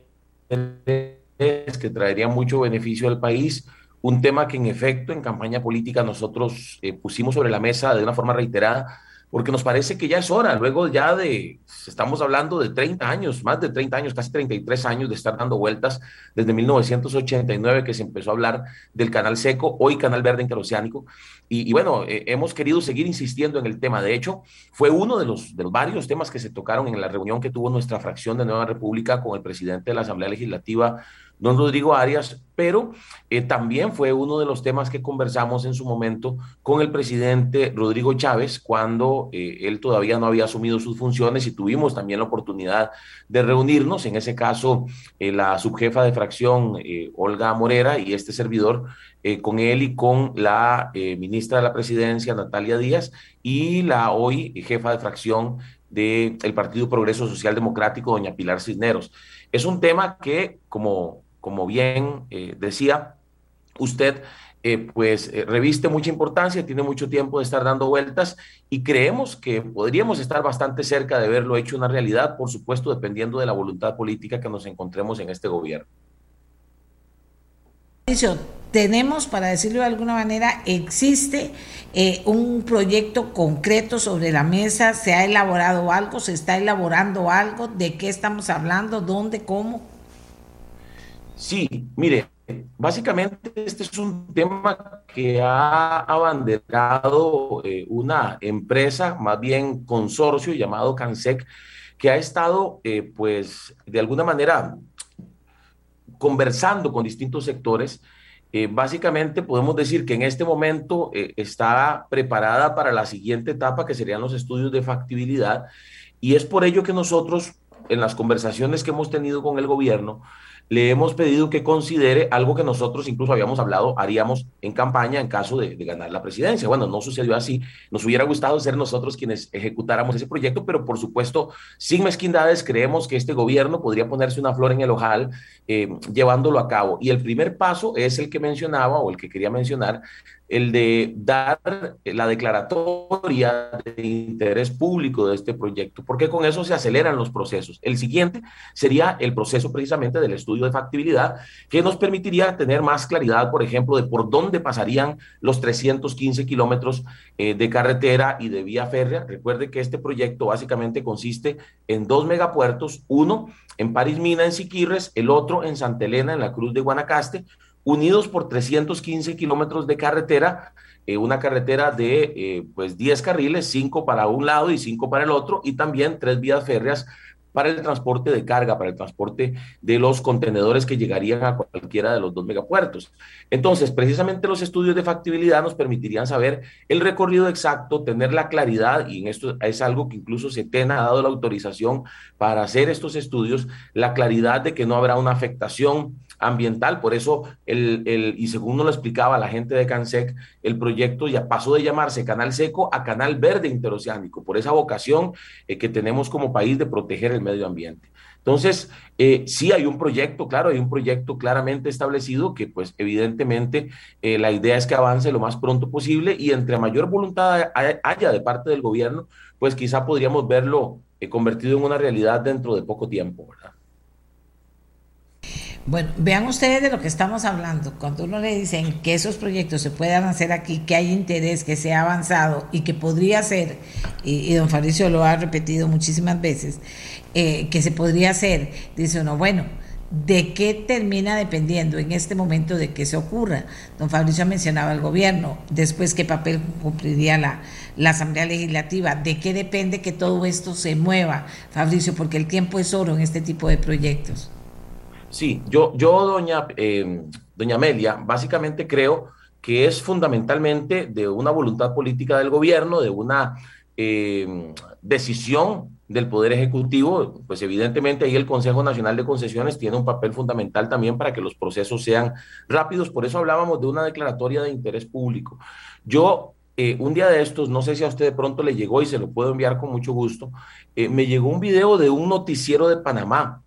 que traería mucho beneficio al país. Un tema que en efecto en campaña política nosotros eh, pusimos sobre la mesa de una forma reiterada, porque nos parece que ya es hora, luego ya de, estamos hablando de 30 años, más de 30 años, casi 33 años de estar dando vueltas desde 1989 que se empezó a hablar del canal seco, hoy canal verde interoceánico, y, bueno, eh, hemos querido seguir insistiendo en el tema. De hecho, fue uno de los, de los varios temas que se tocaron en la reunión que tuvo nuestra fracción de Nueva República con el presidente de la Asamblea Legislativa, don Rodrigo Arias, pero eh, también fue uno de los temas que conversamos en su momento con el presidente Rodrigo Chávez cuando eh, él todavía no había asumido sus funciones y tuvimos también la oportunidad de reunirnos, en ese caso eh, la subjefa de fracción Olga Morera y este servidor con él y con la ministra de la presidencia Natalia Díaz y la hoy jefa de fracción del Partido Progreso Social Democrático, doña Pilar Cisneros. Es un tema que, como como bien eh, decía usted, eh, pues eh, reviste mucha importancia, tiene mucho tiempo de estar dando vueltas y creemos que podríamos estar bastante cerca de verlo hecho una realidad, por supuesto, dependiendo de la voluntad política que nos encontremos en este gobierno. Tenemos, para decirlo de alguna manera, existe un proyecto concreto sobre la mesa, se ha elaborado algo, se está elaborando algo, de qué estamos hablando, dónde, cómo. Sí, mire, básicamente este es un tema que ha abanderado eh, una empresa, más bien consorcio llamado CANSEC, que ha estado, eh, pues, de alguna manera conversando con distintos sectores, eh, básicamente podemos decir que en este momento eh, está preparada para la siguiente etapa, que serían los estudios de factibilidad, y es por ello que nosotros, en las conversaciones que hemos tenido con el gobierno, le hemos pedido que considere algo que nosotros incluso habíamos hablado, haríamos en campaña en caso de, ganar la presidencia. Bueno, no sucedió así. Nos hubiera gustado ser nosotros quienes ejecutáramos ese proyecto, pero por supuesto, sin mezquindades, creemos que este gobierno podría ponerse una flor en el ojal eh, llevándolo a cabo. Y el primer paso es el que mencionaba o el que quería mencionar el de dar la declaratoria de interés público de este proyecto, porque con eso se aceleran los procesos. El siguiente sería el proceso precisamente del estudio de factibilidad, que nos permitiría tener más claridad, por ejemplo, de por dónde pasarían los 315 kilómetros eh, de carretera y de vía férrea. Recuerde que este proyecto básicamente consiste en dos megapuertos, uno en París Mina, en Siquirres, el otro en Santa Elena, en la Cruz de Guanacaste, unidos por 315 kilómetros de carretera, eh, una carretera de eh, pues 10 carriles, 5 para un lado y 5 para el otro, y también tres vías férreas para el transporte de carga, para el transporte de los contenedores que llegarían a cualquiera de los dos megapuertos. Entonces, precisamente los estudios de factibilidad nos permitirían saber el recorrido exacto, tener la claridad, y en esto es algo que incluso SETEN ha dado la autorización para hacer estos estudios, la claridad de que no habrá una afectación ambiental. Por eso, el, el, y según nos lo explicaba la gente de CANSEC, el proyecto ya pasó de llamarse Canal Seco a Canal Verde Interoceánico, por esa vocación eh, que tenemos como país de proteger el medio ambiente. Entonces, eh, sí hay un proyecto, claro, hay un proyecto claramente establecido que pues evidentemente eh, la idea es que avance lo más pronto posible y entre mayor voluntad haya de parte del gobierno, pues quizá podríamos verlo convertido en una realidad dentro de poco tiempo, ¿verdad? Bueno, vean ustedes de lo que estamos hablando. Cuando uno le dicen que esos proyectos se puedan hacer aquí, que hay interés, que se ha avanzado y que podría ser, y, don Fabricio lo ha repetido muchísimas veces, eh, que se podría hacer, dice uno, bueno, ¿de qué termina dependiendo en este momento de que se ocurra? Don Fabricio mencionaba el gobierno, después qué papel cumpliría la, la Asamblea Legislativa, ¿de qué depende que todo esto se mueva, Fabricio? Porque el tiempo es oro en este tipo de proyectos. Sí, yo, yo doña, eh, doña Amelia, básicamente creo que es fundamentalmente de una voluntad política del gobierno, de una eh, decisión del Poder Ejecutivo, pues evidentemente ahí el Consejo Nacional de Concesiones tiene un papel fundamental también para que los procesos sean rápidos, por eso hablábamos de una declaratoria de interés público. Yo, eh, un día de estos, no sé si a usted de pronto le llegó y se lo puedo enviar con mucho gusto, me llegó un video de un noticiero de Panamá,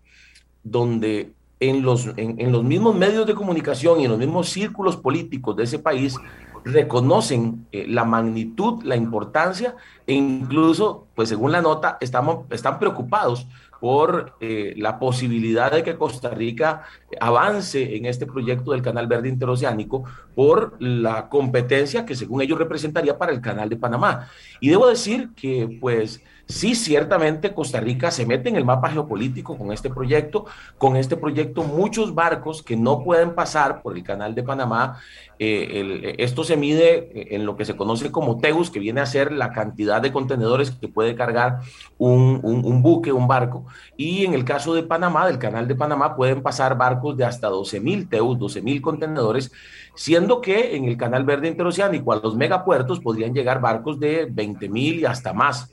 donde en los, en, los mismos medios de comunicación y en los mismos círculos políticos de ese país reconocen eh, la magnitud, la importancia e incluso, pues según la nota, estamos, están preocupados por eh, la posibilidad de que Costa Rica avance en este proyecto del Canal Verde Interoceánico por la competencia que según ellos representaría para el Canal de Panamá. Y debo decir que pues Sí, ciertamente Costa Rica se mete en el mapa geopolítico con este proyecto. Con este proyecto muchos barcos que no pueden pasar por el canal de Panamá. Eh, esto se mide en lo que se conoce como TEUS, que viene a ser la cantidad de contenedores que puede cargar un, un buque, un barco. Y en el caso de Panamá, del canal de Panamá, pueden pasar barcos de hasta 12 mil TEUS, 12 mil contenedores, siendo que en el canal verde interoceánico a los megapuertos podrían llegar barcos de 20 mil y hasta más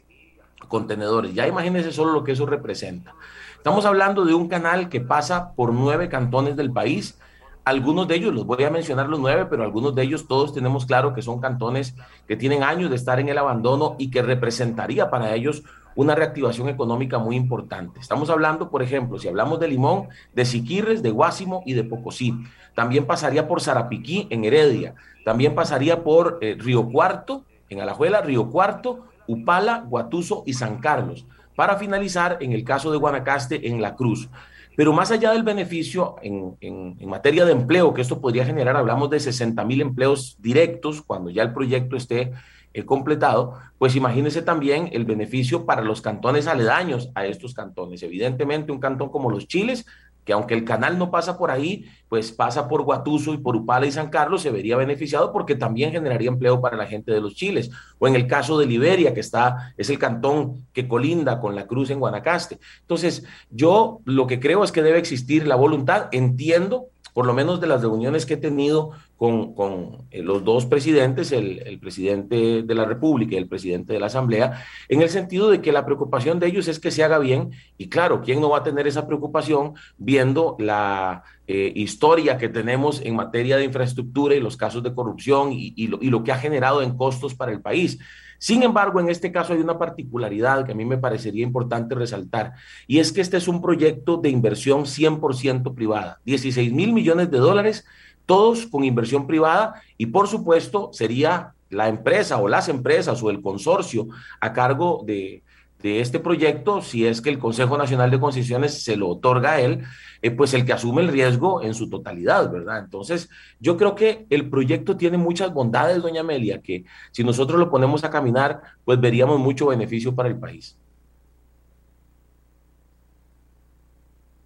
contenedores. Ya imagínense solo lo que eso representa. Estamos hablando de un canal que pasa por nueve cantones del país. Algunos de ellos, los voy a mencionar los nueve, pero algunos de ellos todos tenemos claro que son cantones que tienen años de estar en el abandono y que representaría para ellos una reactivación económica muy importante. Estamos hablando, por ejemplo, si hablamos de Limón, de Siquirres, de Guásimo y de Pocosí. También pasaría por Zarapiquí, en Heredia. También pasaría por eh, Río Cuarto, en Alajuela, Río Cuarto, Upala, Guatuso y San Carlos, para finalizar en el caso de Guanacaste en La Cruz. Pero más allá del beneficio en, materia de empleo que esto podría generar, hablamos de 60 mil empleos directos cuando ya el proyecto esté eh, completado, pues imagínese también el beneficio para los cantones aledaños a estos cantones. Evidentemente, un cantón como los Chiles que aunque el canal no pasa por ahí, pues pasa por Guatuso y por Upala y San Carlos, se vería beneficiado porque también generaría empleo para la gente de los Chiles. O en el caso de Liberia, que está, es el cantón que colinda con la cruz en Guanacaste. Entonces, yo lo que creo es que debe existir la voluntad, entiendo por lo menos de las reuniones que he tenido con, eh, los dos presidentes, el, presidente de la República y el presidente de la Asamblea, en el sentido de que la preocupación de ellos es que se haga bien y claro, ¿quién no va a tener esa preocupación viendo la eh, historia que tenemos en materia de infraestructura y los casos de corrupción y, lo, y lo que ha generado en costos para el país? Sin embargo, en este caso hay una particularidad que a mí me parecería importante resaltar, y es que este es un proyecto de inversión 100% privada, 16 mil millones de dólares, todos con inversión privada, y por supuesto sería la empresa o las empresas o el consorcio a cargo de, de este proyecto, si es que el Consejo Nacional de Concesiones se lo otorga a él, eh, pues el que asume el riesgo en su totalidad, ¿verdad? Entonces, yo creo que el proyecto tiene muchas bondades, doña Amelia, que si nosotros lo ponemos a caminar, pues veríamos mucho beneficio para el país.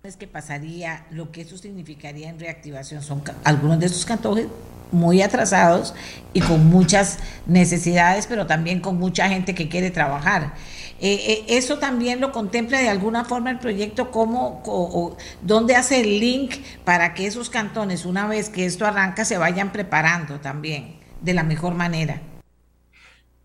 es que pasaría, lo que eso significaría en reactivación son algunos de estos cantones muy atrasados y con muchas necesidades, pero también con mucha gente que quiere trabajar. Eh, eh, ¿Eso también lo contempla de alguna forma el proyecto? ¿Cómo, o, ¿Dónde hace el link para que esos cantones, una vez que esto arranca, se vayan preparando también de la mejor manera?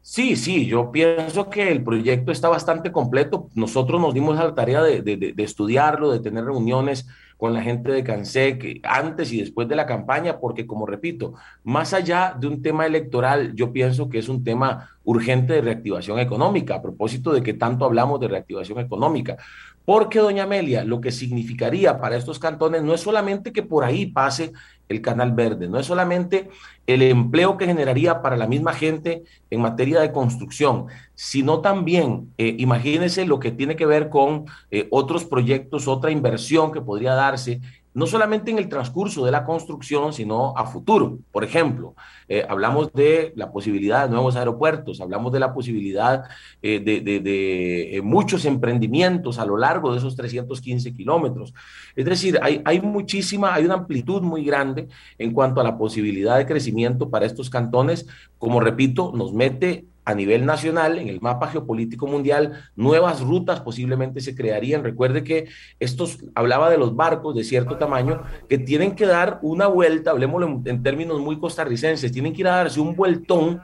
Sí, sí, yo pienso que el proyecto está bastante completo. Nosotros nos dimos a la tarea de, de estudiarlo, de tener reuniones con la gente de CANSEC antes y después de la campaña, porque como repito, más allá de un tema electoral, yo pienso que es un tema urgente de reactivación económica, a propósito de que tanto hablamos de reactivación económica. Porque, doña Amelia, lo que significaría para estos cantones no es solamente que por ahí pase el Canal Verde, no es solamente el empleo que generaría para la misma gente en materia de construcción, sino también, eh, imagínense lo que tiene que ver con eh, otros proyectos, otra inversión que podría darse no solamente en el transcurso de la construcción, sino a futuro. Por ejemplo, eh, hablamos de la posibilidad de nuevos aeropuertos, hablamos de la posibilidad eh, de, eh, muchos emprendimientos a lo largo de esos 315 kilómetros. Es decir, hay, hay muchísima, hay una amplitud muy grande en cuanto a la posibilidad de crecimiento para estos cantones. Como repito, nos mete a nivel nacional, en el mapa geopolítico mundial, nuevas rutas posiblemente se crearían. Recuerde que estos, hablaba de los barcos de cierto tamaño, que tienen que dar una vuelta, hablemos en, términos muy costarricenses, tienen que ir a darse un vueltón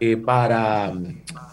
eh, para,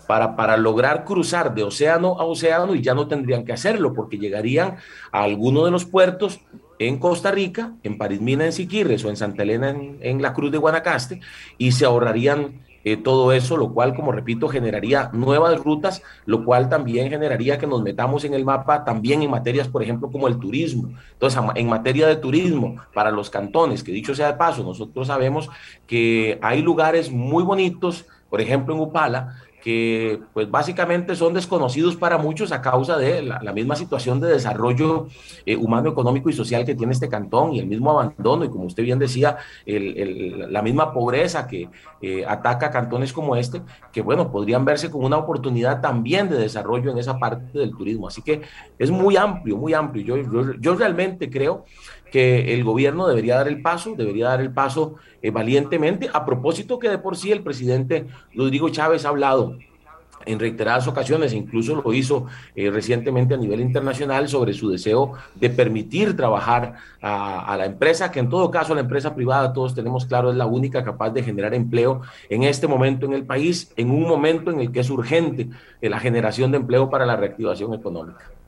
para, para, lograr cruzar de océano a océano y ya no tendrían que hacerlo porque llegarían a alguno de los puertos en Costa Rica, en París Mina, en Siquirres o en Santa Elena, en, en la Cruz de Guanacaste, y se ahorrarían eh, todo eso, lo cual, como repito, generaría nuevas rutas, lo cual también generaría que nos metamos en el mapa también en materias, por ejemplo, como el turismo. Entonces, en materia de turismo, para los cantones, que dicho sea de paso, nosotros sabemos que hay lugares muy bonitos, por ejemplo, en Upala, que pues básicamente son desconocidos para muchos a causa de la, misma situación de desarrollo eh, humano, económico y social que tiene este cantón y el mismo abandono y como usted bien decía, la misma pobreza que eh, ataca cantones como este, que bueno, podrían verse como una oportunidad también de desarrollo en esa parte del turismo. Así que es muy amplio, muy amplio. Yo, yo, realmente creo que el gobierno debería dar el paso, debería dar el paso eh, valientemente, a propósito que de por sí el presidente Rodrigo Chávez ha hablado en reiteradas ocasiones, incluso lo hizo eh, recientemente a nivel internacional sobre su deseo de permitir trabajar a, la empresa, que en todo caso la empresa privada, todos tenemos claro, es la única capaz de generar empleo en este momento en el país, en un momento en el que es urgente eh, la generación de empleo para la reactivación económica.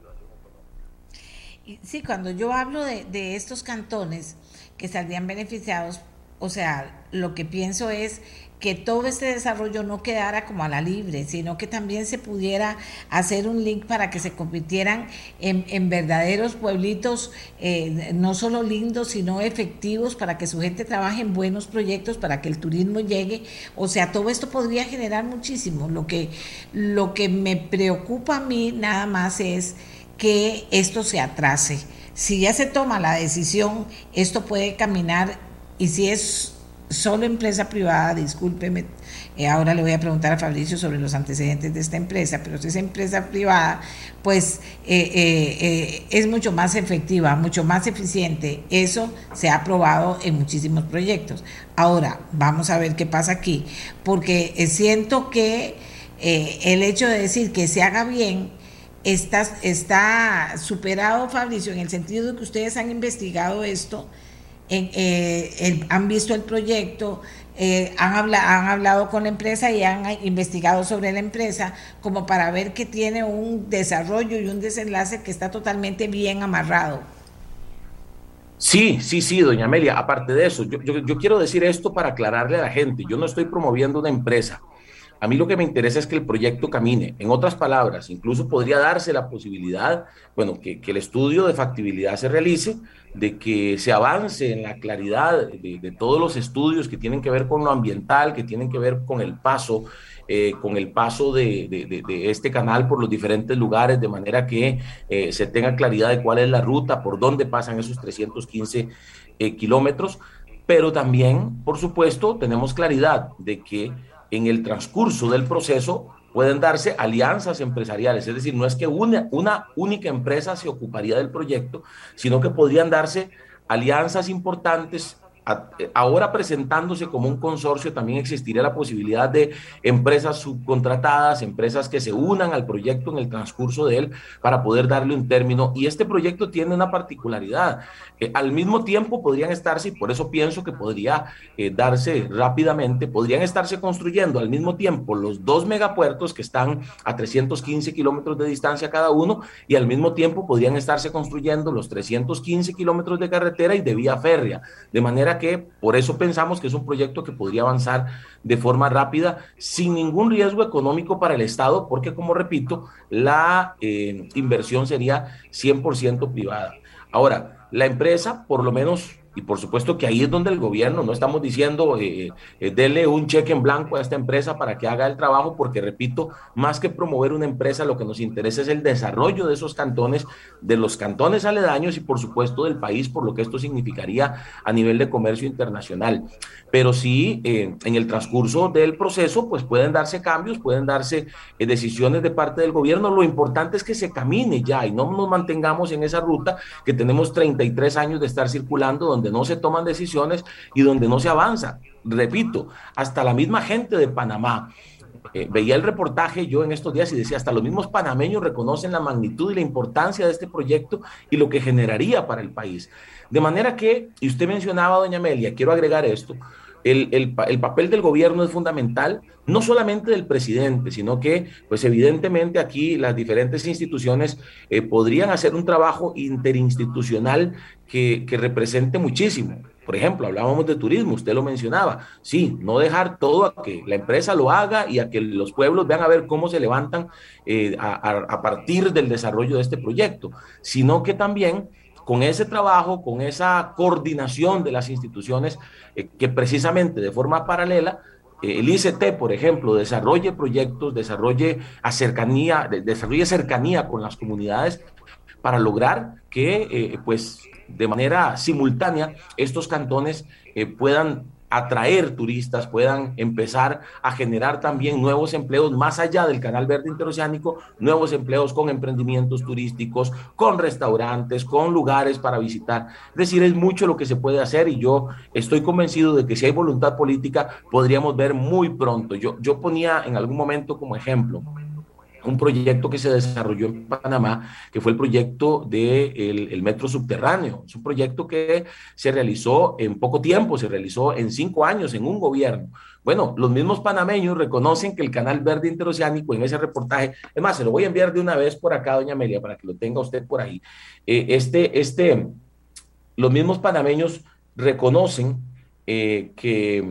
Sí, cuando yo hablo de, estos cantones que saldrían beneficiados, o sea, lo que pienso es que todo este desarrollo no quedara como a la libre, sino que también se pudiera hacer un link para que se convirtieran en, verdaderos pueblitos, eh, no solo lindos, sino efectivos, para que su gente trabaje en buenos proyectos, para que el turismo llegue. O sea, todo esto podría generar muchísimo. Lo que, lo que me preocupa a mí nada más es que esto se atrase. Si ya se toma la decisión, esto puede caminar y si es solo empresa privada, discúlpeme, eh, ahora le voy a preguntar a Fabricio sobre los antecedentes de esta empresa, pero si es empresa privada, pues eh, eh, es mucho más efectiva, mucho más eficiente. Eso se ha probado en muchísimos proyectos. Ahora, vamos a ver qué pasa aquí, porque siento que el hecho de decir que se haga bien, Está, está superado, Fabricio, en el sentido de que ustedes han investigado esto eh, han visto el proyecto, eh, han, han hablado con la empresa y han investigado sobre la empresa como para ver que tiene un desarrollo y un desenlace que está totalmente bien amarrado. Sí, sí, sí, doña Amelia. Aparte de eso, yo quiero decir esto para aclararle a la gente. Yo no estoy promoviendo una empresa. A mí lo que me interesa es que el proyecto camine. En otras palabras, incluso podría darse la posibilidad, bueno, que, el estudio de factibilidad se realice, de que se avance en la claridad de, todos los estudios que tienen que ver con lo ambiental, que tienen que ver con el paso, eh, con el paso de, este canal por los diferentes lugares, de manera que eh, se tenga claridad de cuál es la ruta, por dónde pasan esos 315 eh, kilómetros. Pero también, por supuesto, tenemos claridad de que en el transcurso del proceso pueden darse alianzas empresariales, es decir, no es que una, una única empresa se ocuparía del proyecto, sino que podrían darse alianzas importantes ahora presentándose como un consorcio, también existiría la posibilidad de empresas subcontratadas, empresas que se unan al proyecto en el transcurso de él para poder darle un término. Y este proyecto tiene una particularidad. Eh, al mismo tiempo podrían estarse, y por eso pienso que podría eh, darse rápidamente, podrían estarse construyendo al mismo tiempo los dos megapuertos que están a 315 kilómetros de distancia cada uno y al mismo tiempo podrían estarse construyendo los 315 kilómetros de carretera y de vía férrea. De manera que por eso pensamos que es un proyecto que podría avanzar de forma rápida sin ningún riesgo económico para el Estado, porque como repito, la eh, inversión sería 100% privada. Ahora, la empresa, por lo menos y por supuesto que ahí es donde el gobierno, no estamos diciendo, eh, eh, un cheque en blanco a esta empresa para que haga el trabajo, porque repito, más que promover una empresa, lo que nos interesa es el desarrollo de esos cantones, de los cantones aledaños y por supuesto del país, por lo que esto significaría a nivel de comercio internacional. Pero sí, eh, en el transcurso del proceso, pues pueden darse cambios, pueden darse decisiones de parte del gobierno. Lo importante es que se camine ya y no nos mantengamos en esa ruta que tenemos 33 años de estar circulando, donde no se toman decisiones y donde no se avanza. Repito, hasta la misma gente de Panamá. Eh, veía el reportaje yo en estos días y decía, hasta los mismos panameños reconocen la magnitud y la importancia de este proyecto y lo que generaría para el país. De manera que, y usted mencionaba, doña Amelia, quiero agregar esto, el, papel del gobierno es fundamental, no solamente del presidente, sino que, pues evidentemente aquí las diferentes instituciones eh, podrían hacer un trabajo interinstitucional que, represente muchísimo. Por ejemplo, hablábamos de turismo, usted lo mencionaba. Sí, no dejar todo a que la empresa lo haga y a que los pueblos vean a ver cómo se levantan eh, a partir del desarrollo de este proyecto, sino que también con ese trabajo, con esa coordinación de las instituciones eh, que precisamente de forma paralela eh, el ICT, por ejemplo, desarrolle proyectos, desarrolle cercanía, desarrolle cercanía con las comunidades para lograr que, pues, de manera simultánea, estos cantones puedan atraer turistas, puedan empezar a generar también nuevos empleos más allá del Canal Verde Interoceánico, nuevos empleos con emprendimientos turísticos, con restaurantes, con lugares para visitar. Es decir, es mucho lo que se puede hacer y yo estoy convencido de que si hay voluntad política podríamos ver muy pronto. Yo, yo ponía en algún momento como ejemplo un proyecto que se desarrolló en Panamá, que fue el proyecto del el metro subterráneo. Es un proyecto que se realizó en poco tiempo, se realizó en cinco años en un gobierno. Bueno, los mismos panameños reconocen que el Canal Verde Interoceánico en ese reportaje, es más, se lo voy a enviar de una vez por acá, doña Amelia, para que lo tenga usted por ahí. Eh, este, este, los mismos panameños reconocen eh, que,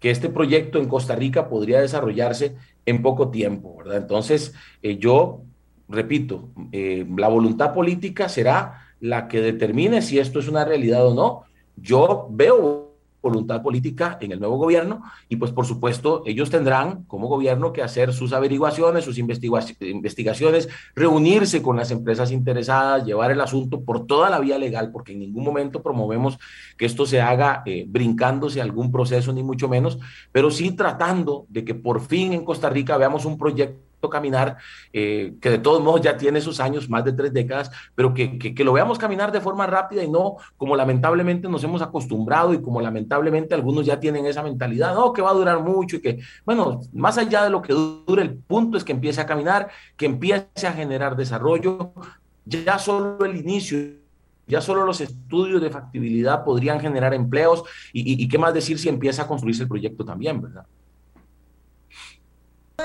que este proyecto en Costa Rica podría desarrollarse en poco tiempo, ¿verdad? Entonces, eh, yo repito, eh, la voluntad política será la que determine si esto es una realidad o no. Yo veo voluntad política en el nuevo gobierno y pues por supuesto ellos tendrán como gobierno que hacer sus averiguaciones, sus investigaciones, reunirse con las empresas interesadas, llevar el asunto por toda la vía legal, porque en ningún momento promovemos que esto se haga eh, brincándose algún proceso, ni mucho menos, pero sí tratando de que por fin en Costa Rica veamos un proyecto caminar, eh, que de todos modos ya tiene sus años, más de tres décadas, pero que, que, lo veamos caminar de forma rápida y no como lamentablemente nos hemos acostumbrado y como lamentablemente algunos ya tienen esa mentalidad, no, que va a durar mucho y que, bueno, más allá de lo que dure, el punto es que empiece a caminar, que empiece a generar desarrollo, ya solo el inicio ya solo los estudios de factibilidad podrían generar empleos y, y, qué más decir si empieza a construirse el proyecto también, ¿verdad?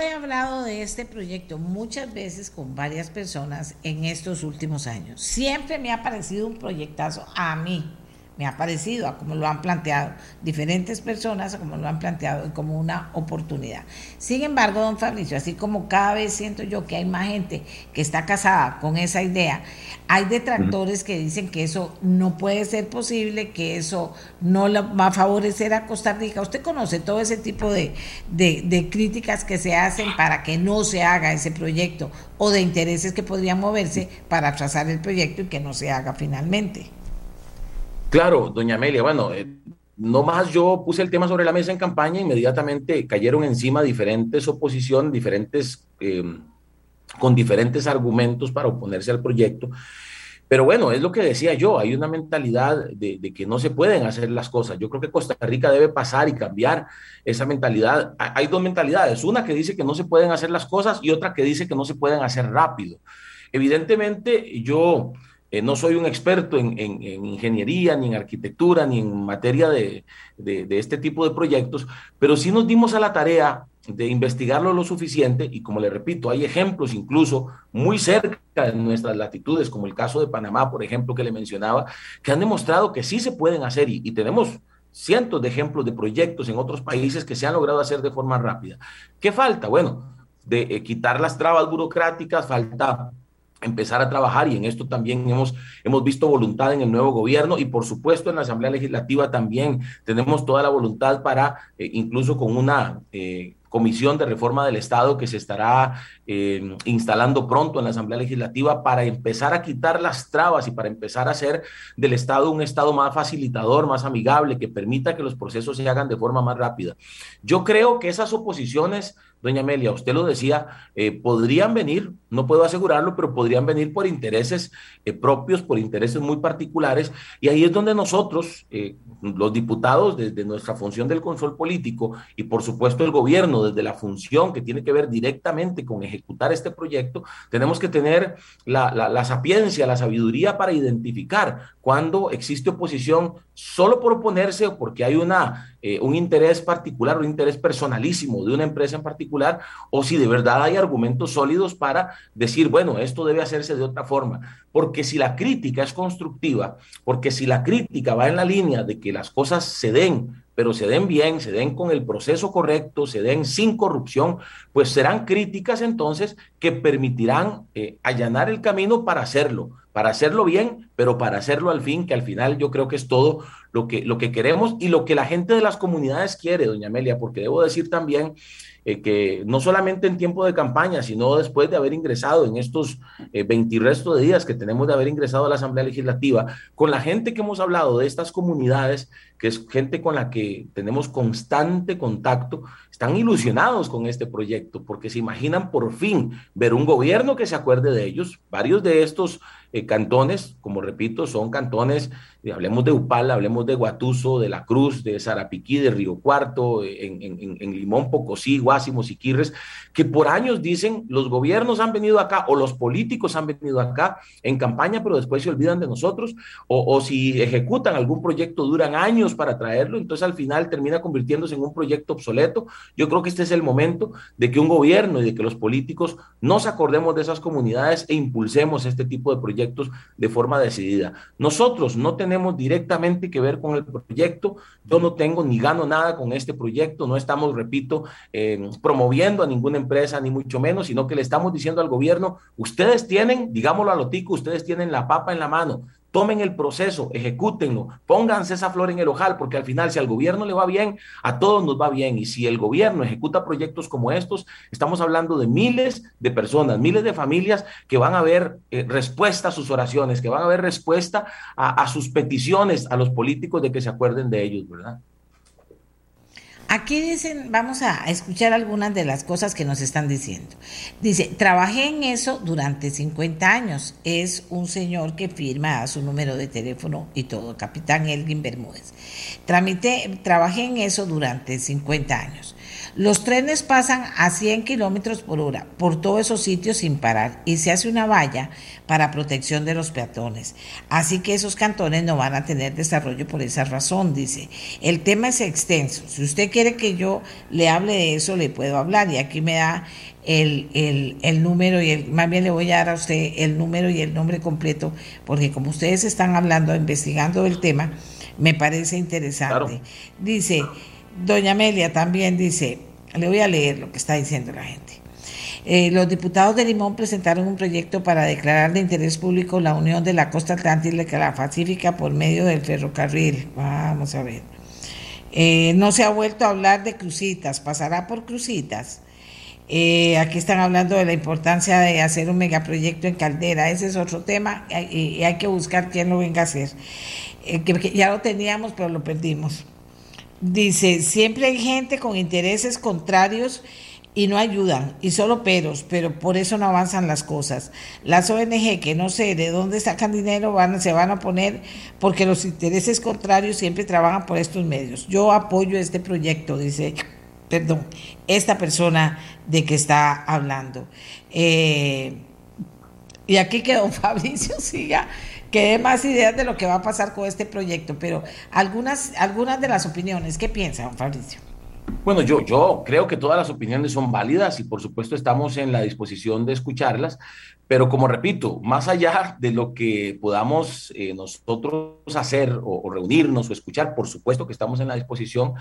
He hablado de este proyecto muchas veces con varias personas en estos últimos años. Siempre me ha parecido un proyectazo a mí, me ha parecido, a como lo han planteado diferentes personas, a como lo han planteado como una oportunidad. Sin embargo, don Fabricio, así como cada vez siento yo que hay más gente que está casada con esa idea, hay detractores que dicen que eso no puede ser posible, que eso no va a favorecer a Costa Rica. Usted conoce todo ese tipo de, de críticas que se hacen para que no se haga ese proyecto o de intereses que podrían moverse para trazar el proyecto y que no se haga finalmente. Claro, doña Amelia, bueno, eh, no más yo puse el tema sobre la mesa en campaña, inmediatamente cayeron encima diferentes oposición, diferentes, em, con diferentes argumentos para oponerse al proyecto. Pero bueno, es lo que decía yo, hay una mentalidad de, de, que no se pueden hacer las cosas. Yo creo que Costa Rica debe pasar y cambiar esa mentalidad. Hay dos mentalidades, una que dice que no se pueden hacer las cosas y otra que dice que no se pueden hacer rápido. Evidentemente, yo eh, no soy un experto en, ingeniería, ni en arquitectura, ni en materia de, este tipo de proyectos, pero sí nos dimos a la tarea de investigarlo lo suficiente y como le repito, hay ejemplos incluso muy cerca de nuestras latitudes, como el caso de Panamá, por ejemplo, que le mencionaba, que han demostrado que sí se pueden hacer y, tenemos cientos de ejemplos de proyectos en otros países que se han logrado hacer de forma rápida. ¿Qué falta? Bueno, de eh, quitar las trabas burocráticas, falta empezar a trabajar y en esto también hemos, hemos visto voluntad en el nuevo gobierno y por supuesto en la Asamblea Legislativa también tenemos toda la voluntad para, eh, incluso con una eh, comisión de reforma del Estado que se estará eh, instalando pronto en la Asamblea Legislativa para empezar a quitar las trabas y para empezar a hacer del Estado un Estado más facilitador, más amigable, que permita que los procesos se hagan de forma más rápida. Yo creo que esas oposiciones, doña Amelia, usted lo decía, eh, podrían venir, no puedo asegurarlo, pero podrían venir por intereses eh, propios, por intereses muy particulares, y ahí es donde nosotros, los diputados, desde nuestra función del control político y por supuesto el gobierno, desde la función que tiene que ver directamente con ejecutar este proyecto, tenemos que tener la, sapiencia, la sabiduría para identificar cuando existe oposición solo por oponerse o porque hay una, eh, un interés particular, un interés personalísimo de una empresa en particular, o si de verdad hay argumentos sólidos para decir, bueno, esto debe hacerse de otra forma. Porque si la crítica es constructiva, porque si la crítica va en la línea de que las cosas se den pero se den bien, se den con el proceso correcto, se den sin corrupción, pues serán críticas entonces que permitirán eh, allanar el camino para hacerlo, para hacerlo bien, pero para hacerlo al fin, que al final yo creo que es todo lo que, lo que queremos y lo que la gente de las comunidades quiere, doña Amelia, porque debo decir también eh, que no solamente en tiempo de campaña, sino después de haber ingresado en estos eh, 20 restos de días que tenemos de haber ingresado a la Asamblea Legislativa, con la gente que hemos hablado de estas comunidades, que es gente con la que tenemos constante contacto, están ilusionados con este proyecto, porque se imaginan por fin ver un gobierno que se acuerde de ellos. Varios de estos eh, cantones, como repito, son cantones, eh, hablemos de Upal, hablemos de Guatuso, de La Cruz, de Zarapiquí, de Río Cuarto, eh, en, Limón, Pocosí, Guásimos y Quirres, que por años dicen los gobiernos han venido acá o los políticos han venido acá en campaña, pero después se olvidan de nosotros, o, o si ejecutan algún proyecto, duran años para traerlo, entonces al final termina convirtiéndose en un proyecto obsoleto. Yo creo que este es el momento de que un gobierno y de que los políticos nos acordemos de esas comunidades e impulsemos este tipo de proyectos de forma decidida. Nosotros no tenemos directamente que ver con el proyecto, yo no tengo ni gano nada con este proyecto, no estamos, repito, eh, promoviendo a ninguna empresa, ni mucho menos, sino que le estamos diciendo al gobierno, ustedes tienen, digámoslo a lo tico, ustedes tienen la papa en la mano, tomen el proceso, ejecútenlo, pónganse esa flor en el ojal, porque al final si al gobierno le va bien, a todos nos va bien. Y si el gobierno ejecuta proyectos como estos, estamos hablando de miles de personas, miles de familias que van a ver eh, respuesta a sus oraciones, que van a ver respuesta a sus peticiones a los políticos de que se acuerden de ellos, ¿verdad? Aquí dicen, vamos a escuchar algunas de las cosas que nos están diciendo. Dice, trabajé en eso durante 50 años. Es un señor que firma a su número de teléfono y todo, capitán Elgin Bermúdez. Tramité, trabajé en eso durante 50 años. Los trenes pasan a 100 kilómetros por hora por todos esos sitios sin parar y se hace una valla para protección de los peatones. Así que esos cantones no van a tener desarrollo por esa razón, dice. El tema es extenso. Si usted quiere que yo le hable de eso, le puedo hablar. Y aquí me da el, el, el, número y el, más bien le voy a dar a usted el número y el nombre completo, porque como ustedes están hablando, investigando el tema, me parece interesante. Claro. Dice, doña Amelia también dice, le voy a leer lo que está diciendo la gente. Eh, los diputados de Limón presentaron un proyecto para declarar de interés público la unión de la costa atlántica y la pacífica por medio del ferrocarril. Vamos a ver. Eh, no se ha vuelto a hablar de crucitas, pasará por crucitas. Eh, aquí están hablando de la importancia de hacer un megaproyecto en Caldera, ese es otro tema y, hay que buscar quién lo venga a hacer. Que ya lo teníamos, pero lo perdimos. Dice, siempre hay gente con intereses contrarios y no ayudan, y solo peros, pero por eso no avanzan las cosas. Las ONG que no sé de dónde sacan dinero van, se van a poner porque los intereses contrarios siempre trabajan por estos medios. Yo apoyo este proyecto, dice, perdón, esta persona de que está hablando. Eh, y aquí que don [LAUGHS] Fabricio siga que dé más ideas de lo que va a pasar con este proyecto, pero algunas, algunas de las opiniones, ¿qué piensa, don Fabricio? Bueno, yo, yo creo que todas las opiniones son válidas y por supuesto estamos en la disposición de escucharlas, pero como repito, más allá de lo que podamos eh, nosotros hacer o, reunirnos o escuchar, por supuesto que estamos en la disposición,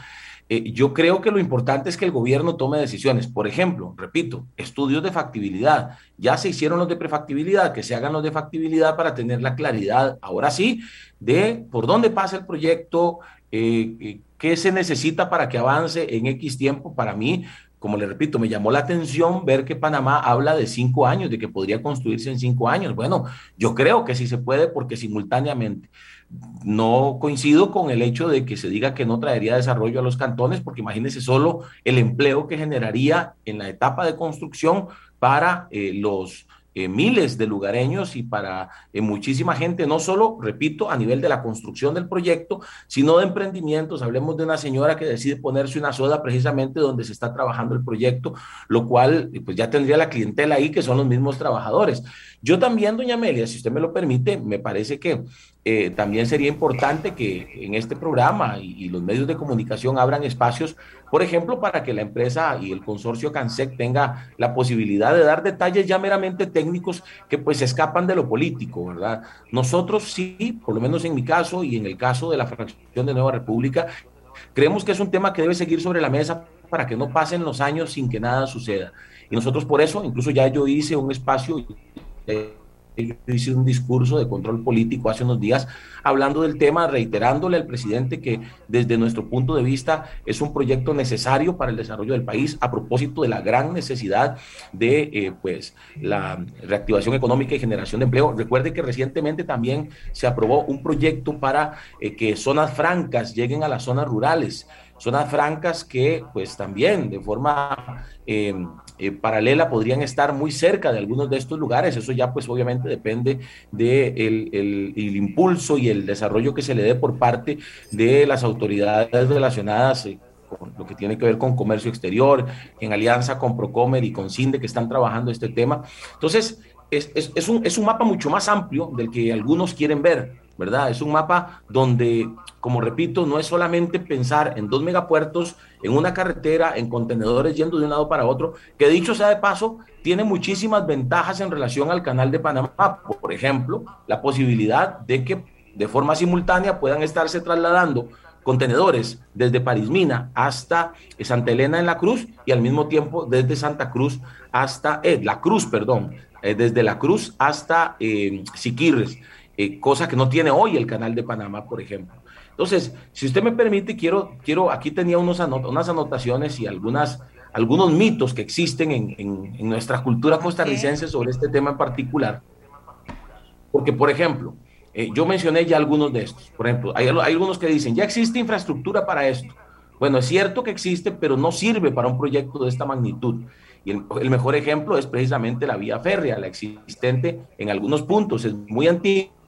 eh, yo creo que lo importante es que el gobierno tome decisiones. Por ejemplo, repito, estudios de factibilidad. Ya se hicieron los de prefactibilidad, que se hagan los de factibilidad para tener la claridad, ahora sí, de por dónde pasa el proyecto, eh, qué se necesita para que avance en X tiempo. Para mí, como le repito, me llamó la atención ver que Panamá habla de cinco años, de que podría construirse en cinco años. Bueno, yo creo que sí se puede porque simultáneamente no coincido con el hecho de que se diga que no traería desarrollo a los cantones, porque imagínense solo el empleo que generaría en la etapa de construcción para eh, los eh, miles de lugareños y para eh, muchísima gente, no solo, repito, a nivel de la construcción del proyecto, sino de emprendimientos. Hablemos de una señora que decide ponerse una soda precisamente donde se está trabajando el proyecto, lo cual pues ya tendría la clientela ahí, que son los mismos trabajadores. Yo también, doña Amelia, si usted me lo permite, me parece que eh, también sería importante que en este programa y, y, los medios de comunicación abran espacios, por ejemplo, para que la empresa y el consorcio CANSEC tenga la posibilidad de dar detalles ya meramente técnicos que pues escapan de lo político, ¿verdad? Nosotros sí, por lo menos en mi caso y en el caso de la fracción de Nueva República, creemos que es un tema que debe seguir sobre la mesa para que no pasen los años sin que nada suceda. Y nosotros por eso, incluso ya yo hice un espacio yo hice un discurso de control político hace unos días hablando del tema, reiterándole al presidente que desde nuestro punto de vista es un proyecto necesario para el desarrollo del país a propósito de la gran necesidad de eh, pues la reactivación económica y generación de empleo. Recuerde que recientemente también se aprobó un proyecto para eh, que zonas francas lleguen a las zonas rurales zonas francas que pues también de forma eh, eh, paralela podrían estar muy cerca de algunos de estos lugares. Eso ya pues obviamente depende del de el, impulso y el desarrollo que se le dé por parte de las autoridades relacionadas. Eh, con lo que tiene que ver con comercio exterior, en alianza con Procomer y con CINDE que están trabajando este tema. Entonces, es, es, es, un, es un mapa mucho más amplio del que algunos quieren ver, ¿verdad? Es un mapa donde como repito, no es solamente pensar en dos megapuertos, en una carretera, en contenedores yendo de un lado para otro, que dicho sea de paso, tiene muchísimas ventajas en relación al canal de Panamá. Por ejemplo, la posibilidad de que de forma simultánea puedan estarse trasladando contenedores desde Parismina hasta Santa Elena en la Cruz y al mismo tiempo desde Santa Cruz hasta, eh, la Cruz, perdón, eh, desde la Cruz hasta eh, Siquirres. Eh, cosa que no tiene hoy el canal de Panamá, por ejemplo. Entonces, si usted me permite, quiero, quiero aquí tenía unos unas anotaciones y algunas, algunos mitos que existen en, en, nuestra cultura costarricense sobre este tema en particular. Porque, por ejemplo, eh, yo mencioné ya algunos de estos. Por ejemplo, hay, hay algunos que dicen, ya existe infraestructura para esto. Bueno, es cierto que existe, pero no sirve para un proyecto de esta magnitud. Y el, mejor ejemplo es precisamente la vía férrea, la existente en algunos puntos, es muy antigua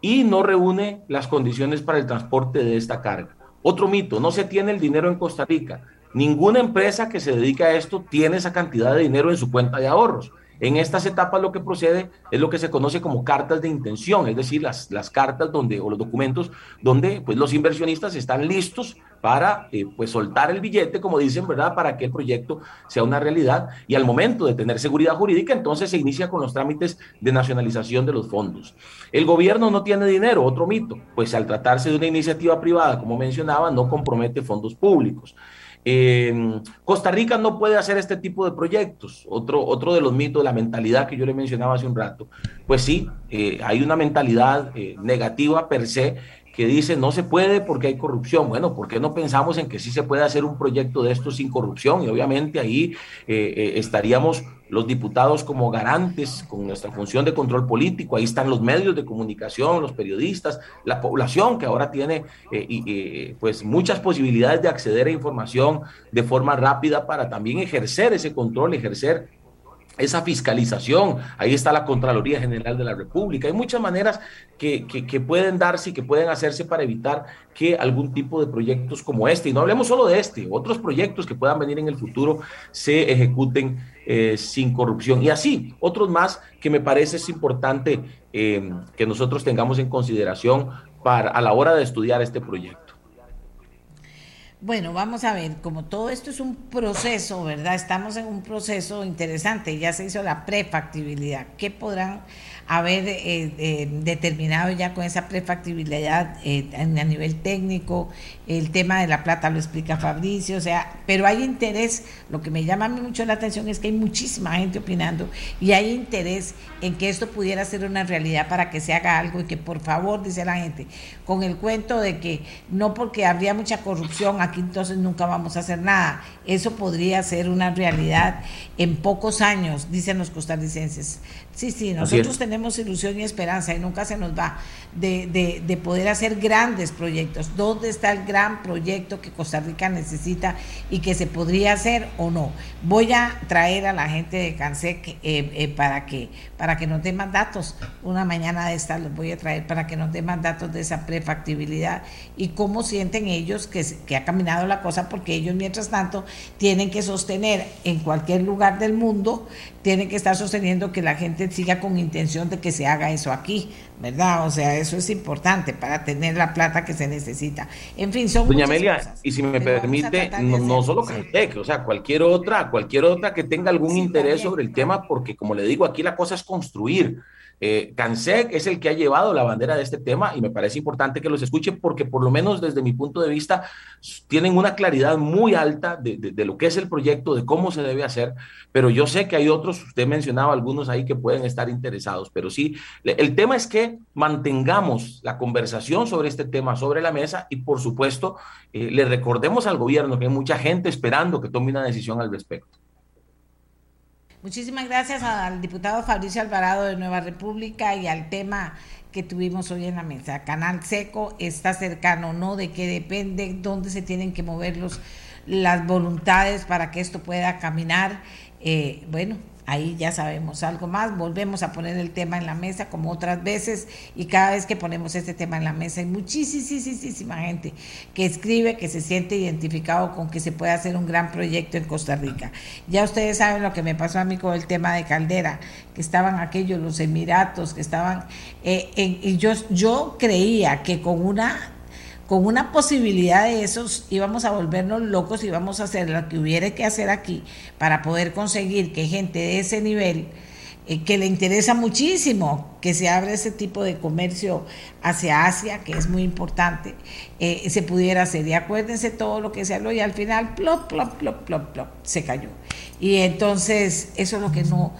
y no reúne las condiciones para el transporte de esta carga. Otro mito, no se tiene el dinero en Costa Rica. Ninguna empresa que se dedica a esto tiene esa cantidad de dinero en su cuenta de ahorros. En estas etapas lo que procede es lo que se conoce como cartas de intención, es decir, las, las cartas donde, o los documentos donde pues, los inversionistas están listos para eh, pues, soltar el billete, como dicen, ¿verdad? Para que el proyecto sea una realidad y al momento de tener seguridad jurídica, entonces se inicia con los trámites de nacionalización de los fondos. El gobierno no tiene dinero, otro mito, pues al tratarse de una iniciativa privada, como mencionaba, no compromete fondos públicos. Costa Rica no puede hacer este tipo de proyectos. Otro, otro de los mitos, la mentalidad que yo le mencionaba hace un rato. Pues sí, eh, hay una mentalidad eh, negativa per se que dice no se puede porque hay corrupción. Bueno, ¿por qué no pensamos en que sí se puede hacer un proyecto de esto sin corrupción? Y obviamente ahí eh, eh, estaríamos los diputados como garantes con nuestra función de control político. Ahí están los medios de comunicación, los periodistas, la población que ahora tiene eh, pues muchas posibilidades de acceder a información de forma rápida para también ejercer ese control, ejercer esa fiscalización, ahí está la Contraloría General de la República. Hay muchas maneras que, pueden darse y que pueden hacerse para evitar que algún tipo de proyectos como este, y no hablemos solo de este, otros proyectos que puedan venir en el futuro se ejecuten eh, sin corrupción. Y así, otros más que me parece es importante eh, que nosotros tengamos en consideración para, a la hora de estudiar este proyecto. Bueno, vamos a ver, como todo esto es un proceso, ¿verdad? Estamos en un proceso interesante, ya se hizo la prefactibilidad. ¿Qué podrán haber eh, eh, determinado ya con esa prefactibilidad eh, a nivel técnico, el tema de la plata lo explica Fabricio, o sea, pero hay interés, lo que me llama mucho la atención es que hay muchísima gente opinando y hay interés en que esto pudiera ser una realidad para que se haga algo y que por favor, dice la gente, con el cuento de que no porque habría mucha corrupción aquí entonces nunca vamos a hacer nada, eso podría ser una realidad en pocos años, dicen los costarricenses. Sí, sí, nosotros tenemos ilusión y esperanza y nunca se nos va de, de, poder hacer grandes proyectos. ¿Dónde está el gran proyecto que Costa Rica necesita y que se podría hacer o no? Voy a traer a la gente de CANSEC eh, eh, para, que, para que nos den más datos. Una mañana de esta los voy a traer para que nos den más datos de esa prefactibilidad y cómo sienten ellos que, que ha caminado la cosa, porque ellos mientras tanto tienen que sostener en cualquier lugar del mundo, tienen que estar sosteniendo que la gente siga con intención de que se haga eso aquí, ¿verdad? O sea, eso es importante para tener la plata que se necesita. En fin, son Doña Amelia, y si me permite, no, solo Cantec, o sea, cualquier otra, cualquier otra que tenga algún interés sobre el tema, porque como le digo, aquí la cosa es construir. Eh, CANSEC es el que ha llevado la bandera de este tema y me parece importante que los escuchen porque por lo menos desde mi punto de vista tienen una claridad muy alta de, lo que es el proyecto, de cómo se debe hacer, pero yo sé que hay otros, usted mencionaba algunos ahí que pueden estar interesados, pero sí, el tema es que mantengamos la conversación sobre este tema sobre la mesa y por supuesto eh, le recordemos al gobierno que hay mucha gente esperando que tome una decisión al respecto. Muchísimas gracias al diputado Fabricio Alvarado de Nueva República y al tema que tuvimos hoy en la mesa. Canal Seco está cercano, ¿no? De que depende dónde se tienen que mover los, las voluntades para que esto pueda caminar. Eh, bueno, ahí ya sabemos algo más, volvemos a poner el tema en la mesa como otras veces y cada vez que ponemos este tema en la mesa hay muchísima gente que escribe, que se siente identificado con que se puede hacer un gran proyecto en Costa Rica. Ya ustedes saben lo que me pasó a mí con el tema de Caldera, que estaban aquellos, los Emiratos, que estaban, eh, y yo, yo creía que con una con una posibilidad de esos íbamos a volvernos locos y íbamos a hacer lo que hubiera que hacer aquí para poder conseguir que gente de ese nivel, eh, que le interesa muchísimo que se abra ese tipo de comercio hacia Asia, que es muy importante, eh, se pudiera hacer. Y acuérdense todo lo que se habló y al final, plop, plop, plop, plop, plop, se cayó. Y entonces, eso es lo que no,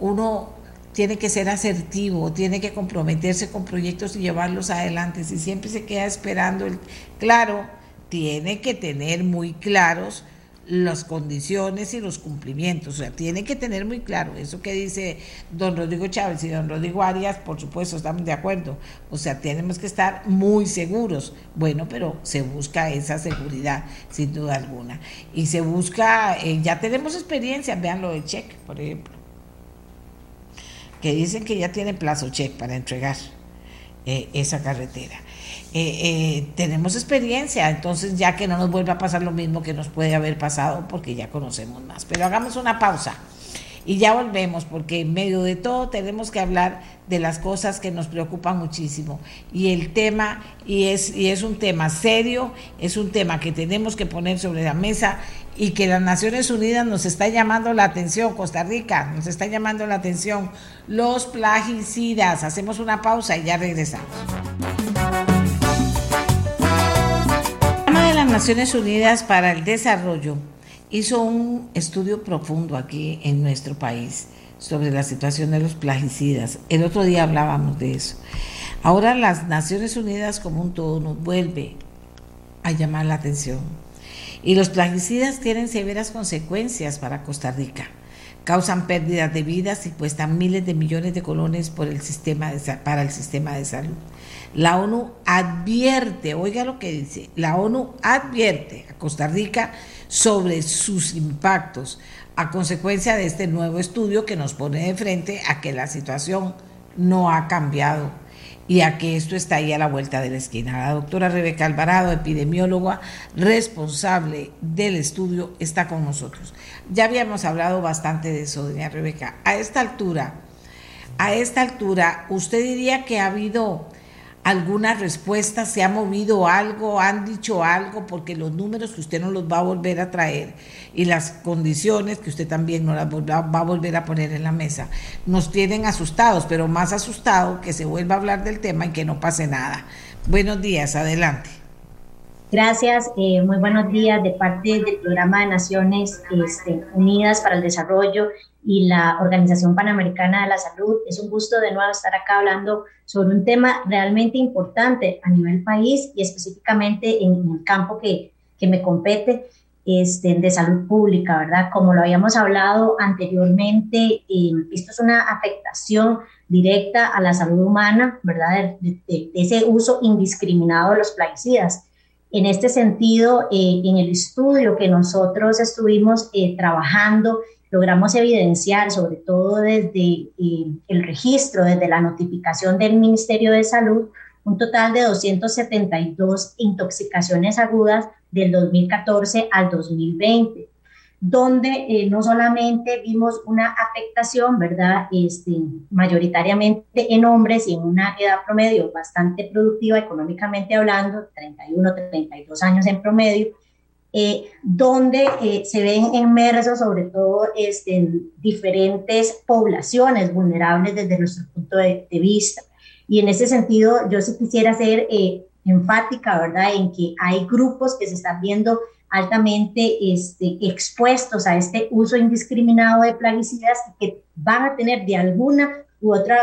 uno tiene que ser asertivo, tiene que comprometerse con proyectos y llevarlos adelante. Si siempre se queda esperando el claro, tiene que tener muy claros las condiciones y los cumplimientos. O sea, tiene que tener muy claro eso que dice don Rodrigo Chávez y don Rodrigo Arias, por supuesto, estamos de acuerdo. O sea, tenemos que estar muy seguros. Bueno, pero se busca esa seguridad, sin duda alguna. Y se busca, eh, ya tenemos experiencia, vean lo de Check, por ejemplo, que dicen que ya tienen plazo Check para entregar eh, esa carretera. Eh, eh, tenemos experiencia, entonces ya que no nos vuelva a pasar lo mismo que nos puede haber pasado, porque ya conocemos más. Pero hagamos una pausa y ya volvemos, porque en medio de todo tenemos que hablar de las cosas que nos preocupan muchísimo. Y el tema, y es, y es un tema serio, es un tema que tenemos que poner sobre la mesa y que las Naciones Unidas nos está llamando la atención, Costa Rica nos está llamando la atención, los plagicidas. Hacemos una pausa y ya regresamos. las Naciones Unidas para el Desarrollo hizo un estudio profundo aquí en nuestro país sobre la situación de los plaguicidas. El otro día hablábamos de eso. Ahora las Naciones Unidas como un todo nos vuelve a llamar la atención. Y los plaguicidas tienen severas consecuencias para Costa Rica. Causan pérdidas de vidas y cuestan miles de millones de colones para el sistema de salud. La ONU advierte, oiga lo que dice, la ONU advierte a Costa Rica sobre sus impactos a consecuencia de este nuevo estudio que nos pone de frente a que la situación no ha cambiado y a que esto está ahí a la vuelta de la esquina. La doctora Rebeca Alvarado, epidemióloga responsable del estudio, está con nosotros. Ya habíamos hablado bastante de eso, doña Rebeca. A esta altura, a esta altura, ¿usted diría que ha habido alguna respuesta, se ha movido algo, han dicho algo, porque los números que usted no los va a volver a traer y las condiciones que usted también no las va a volver a poner en la mesa, nos tienen asustados, pero más asustado que se vuelva a hablar del tema y que no pase nada. Buenos días, adelante. Gracias, eh, muy buenos días de parte del Programa de Naciones este, Unidas para el Desarrollo y la Organización Panamericana de la Salud. Es un gusto de nuevo estar acá hablando sobre un tema realmente importante a nivel país y específicamente en, el campo que, que me compete este, de salud pública, ¿verdad? Como lo habíamos hablado anteriormente, eh, esto es una afectación directa a la salud humana, ¿verdad? De, de, ese uso indiscriminado de los plaguicidas. En este sentido, eh, en el estudio que nosotros estuvimos eh, trabajando logramos evidenciar, sobre todo desde eh, el registro, desde la notificación del Ministerio de Salud, un total de 272 intoxicaciones agudas del 2014 al 2020, donde eh, no solamente vimos una afectación, ¿verdad? Este, mayoritariamente en hombres y en una edad promedio bastante productiva económicamente hablando, 31, 32 años en promedio, eh, donde eh, se ven inmersos sobre todo este, en diferentes poblaciones vulnerables desde nuestro punto de, vista. Y en ese sentido, yo sí quisiera ser enfática, ¿verdad?, en que hay grupos que se están viendo altamente este, expuestos a este uso indiscriminado de plaguicidas que van a tener de alguna u otra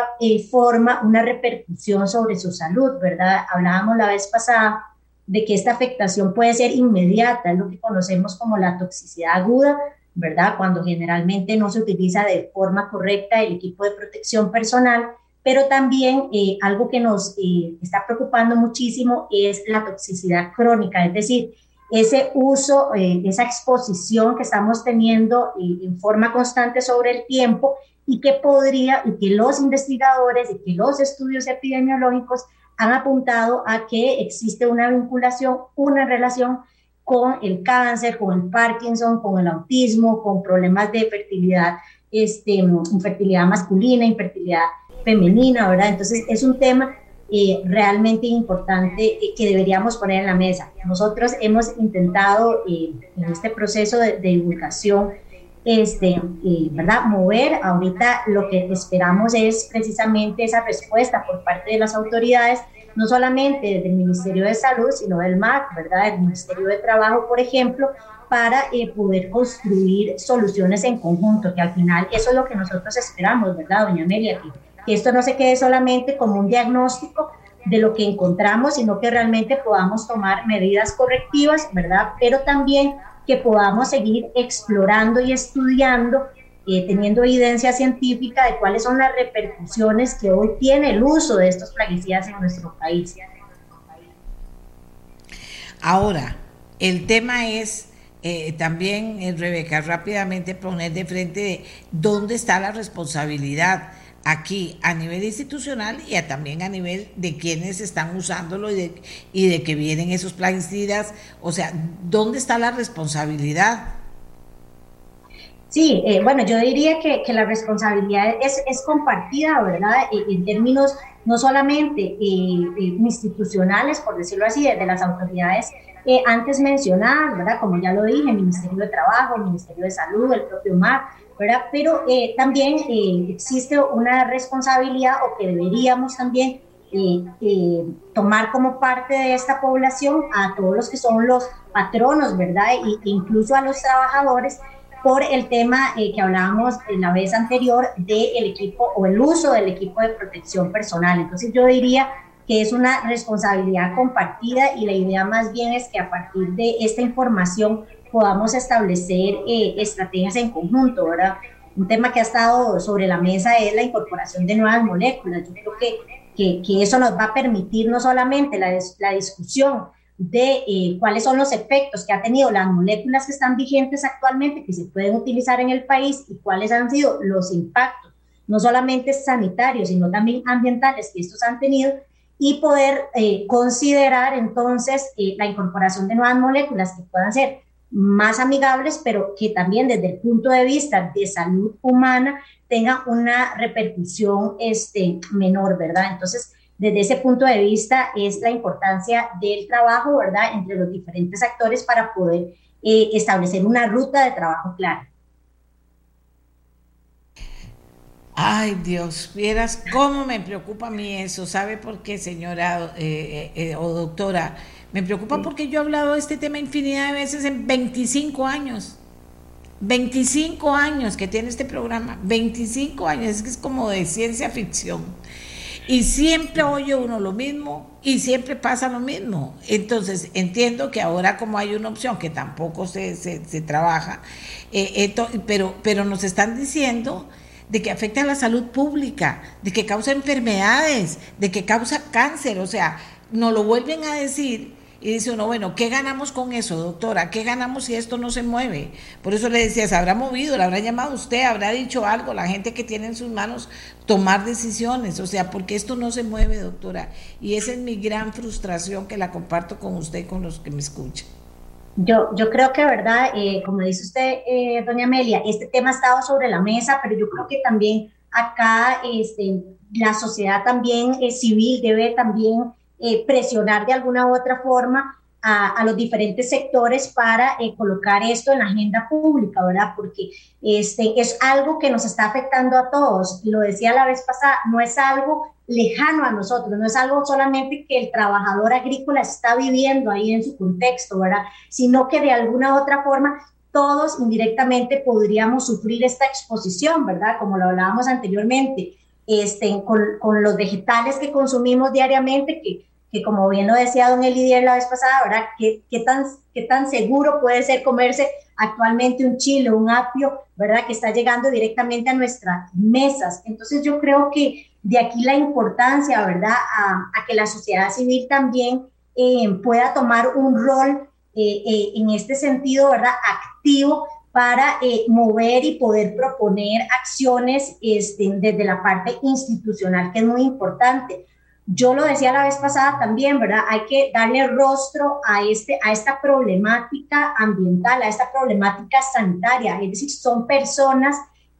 forma una repercusión sobre su salud, ¿verdad? Hablábamos la vez pasada de que esta afectación puede ser inmediata, es lo que conocemos como la toxicidad aguda, ¿verdad? Cuando generalmente no se utiliza de forma correcta el equipo de protección personal, pero también eh, algo que nos eh, está preocupando muchísimo es la toxicidad crónica, es decir, ese uso, eh, esa exposición que estamos teniendo en forma constante sobre el tiempo y que podría, y que los investigadores y que los estudios epidemiológicos han apuntado a que existe una vinculación, una relación con el cáncer, con el Parkinson, con el autismo, con problemas de fertilidad, este, infertilidad masculina, infertilidad femenina, ¿verdad? Entonces es un tema eh, realmente importante eh, que deberíamos poner en la mesa. Nosotros hemos intentado eh, en este proceso de, de divulgación, este, ¿verdad? Mover. Ahorita lo que esperamos es precisamente esa respuesta por parte de las autoridades no solamente del Ministerio de Salud, sino del MAC, ¿verdad? Del Ministerio de Trabajo, por ejemplo, para eh, poder construir soluciones en conjunto, que al final eso es lo que nosotros esperamos, ¿verdad, doña Amelia? Que, que esto no se quede solamente como un diagnóstico de lo que encontramos, sino que realmente podamos tomar medidas correctivas, ¿verdad? Pero también que podamos seguir explorando y estudiando, eh, teniendo evidencia científica de cuáles son las repercusiones que hoy tiene el uso de estos plaguicidas en nuestro país. Ahora, el tema es eh, también, eh, Rebeca, rápidamente poner de frente de dónde está la responsabilidad aquí a nivel institucional y también a nivel de quienes están usándolo y de, y de que vienen esos plaguicidas. O sea, ¿dónde está la responsabilidad? Sí, eh, bueno, yo diría que, que la responsabilidad es, es, compartida, ¿verdad? En términos no solamente eh, eh, institucionales, por decirlo así, de las autoridades antes mencionadas, ¿verdad? Como ya lo dije, el Ministerio de Trabajo, el Ministerio de Salud, el propio MAR, ¿verdad? Pero también existe una responsabilidad o que deberíamos también tomar como parte de esta población a todos los que son los patronos, ¿verdad? E incluso a los trabajadores por el tema eh, que hablábamos en la vez anterior del equipo o el uso del equipo de protección personal. Entonces yo diría que es una responsabilidad compartida y la idea más bien es que a partir de esta información podamos establecer eh, estrategias en conjunto, ¿verdad? Un tema que ha estado sobre la mesa es la incorporación de nuevas moléculas. Yo creo que, que, que eso nos va a permitir no solamente la, la discusión de eh, cuáles son los efectos que ha tenido las moléculas que están vigentes actualmente, que se pueden utilizar en el país y cuáles han sido los impactos, no solamente sanitarios, sino también ambientales que estos han tenido, y poder eh, considerar entonces eh, la incorporación de nuevas moléculas que puedan ser más amigables, pero que también desde el punto de vista de salud humana tengan una repercusión este, menor, ¿verdad? Entonces, desde ese punto de vista es la importancia del trabajo, ¿verdad?, entre los diferentes actores para poder eh, establecer una ruta de trabajo clara. Ay, Dios, vieras cómo me preocupa a mí eso. ¿Sabe por qué, señora eh, eh, o doctora? Me preocupa porque yo he hablado de este tema infinidad de veces en 25 años. 25 años que tiene este programa. 25 años, es que es como de ciencia ficción. Y siempre oye uno lo mismo y siempre pasa lo mismo. Entonces, entiendo que ahora como hay una opción que tampoco se, se, trabaja, eh, pero, pero nos están diciendo de que afecta a la salud pública, de que causa enfermedades, de que causa cáncer, o sea, nos lo vuelven a decir y dice uno, bueno, ¿qué ganamos con eso, doctora? ¿Qué ganamos si esto no se mueve? Por eso le decía, se habrá movido, le habrá llamado usted, habrá dicho algo, la gente que tiene en sus manos tomar decisiones, o sea, porque esto no se mueve, doctora. Y esa es mi gran frustración que la comparto con usted con los que me escuchan. Yo, yo creo que, ¿verdad? Eh, como dice usted, eh, doña Amelia, este tema ha estado sobre la mesa, pero yo creo que también acá este, la sociedad también es civil debe también eh, presionar de alguna u otra forma a, los diferentes sectores para eh, colocar esto en la agenda pública, ¿verdad? Porque este, es algo que nos está afectando a todos. Lo decía la vez pasada, no es algo lejano a nosotros, no es algo solamente que el trabajador agrícola está viviendo ahí en su contexto, ¿verdad? Sino que de alguna u otra forma todos indirectamente podríamos sufrir esta exposición, ¿verdad? Como lo hablábamos anteriormente, este, con, con los vegetales que consumimos diariamente, que que como bien lo decía don Elidier la vez pasada, ¿verdad? ¿Qué, qué, tan, ¿Qué tan seguro puede ser comerse actualmente un chile, un apio, ¿verdad? Que está llegando directamente a nuestras mesas. Entonces yo creo que de aquí la importancia, ¿verdad? A, que la sociedad civil también eh, pueda tomar un rol eh, eh, en este sentido, ¿verdad? Activo para mover y poder proponer acciones este, desde la parte institucional, que es muy importante yo lo decía la vez pasada también, ¿verdad? Hay que darle rostro a, este, a esta problemática ambiental, a esta problemática sanitaria. Es decir, son personas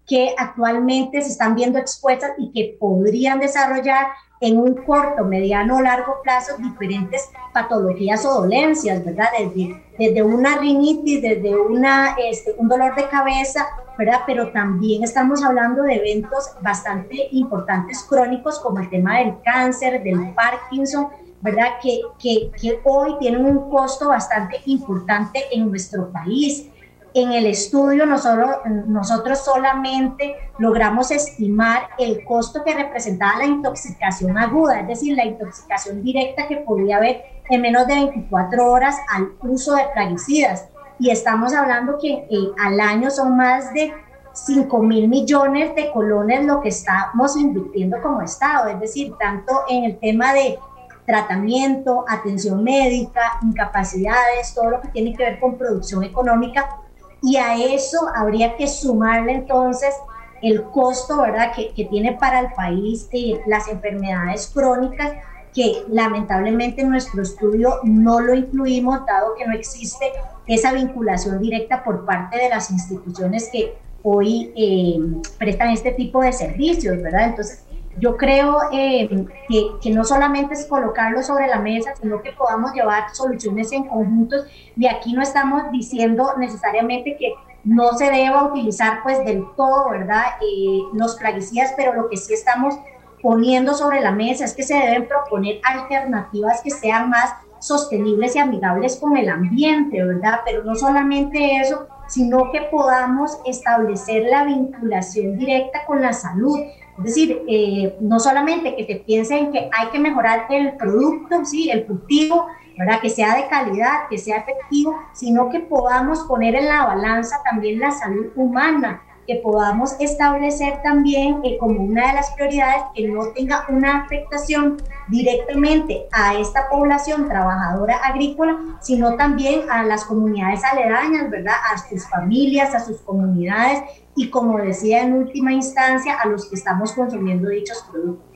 que actualmente se están viendo expuestas y que podrían desarrollar en un corto, mediano o largo plazo diferentes patologías o dolencias, ¿verdad? Desde, desde una rinitis, desde una, este, un dolor de cabeza, ¿verdad? Pero también estamos hablando de eventos bastante importantes crónicos como el tema del cáncer, del Parkinson, ¿verdad? Que, que, que hoy tienen un costo bastante importante en nuestro país. En el estudio nosotros, nosotros solamente logramos estimar el costo que representaba la intoxicación aguda, es decir, la intoxicación directa que podía haber en menos de 24 horas al uso de plaguicidas. Y estamos hablando que eh, al año son más de 5 mil millones de colones lo que estamos invirtiendo como Estado, es decir, tanto en el tema de tratamiento, atención médica, incapacidades, todo lo que tiene que ver con producción económica. Y a eso habría que sumarle entonces el costo, ¿verdad?, que, que tiene para el país las enfermedades crónicas, que lamentablemente en nuestro estudio no lo incluimos, dado que no existe esa vinculación directa por parte de las instituciones que hoy eh, prestan este tipo de servicios, ¿verdad? Entonces, yo creo eh, que, que, no solamente es colocarlo sobre la mesa, sino que podamos llevar soluciones en conjuntos. Y aquí no estamos diciendo necesariamente que no se deba utilizar pues del todo, ¿verdad? Eh, los plaguicidas, pero lo que sí estamos poniendo sobre la mesa es que se deben proponer alternativas que sean más sostenibles y amigables con el ambiente, ¿verdad? Pero no solamente eso, sino que podamos establecer la vinculación directa con la salud. Es decir, eh, no solamente que se piense en que hay que mejorar el producto, ¿sí? el cultivo, ¿verdad? que sea de calidad, que sea efectivo, sino que podamos poner en la balanza también la salud humana, que podamos establecer también eh, como una de las prioridades que no tenga una afectación directamente a esta población trabajadora agrícola, sino también a las comunidades aledañas, ¿verdad? A sus familias, a sus comunidades y como decía en última instancia, a los que estamos consumiendo dichos productos.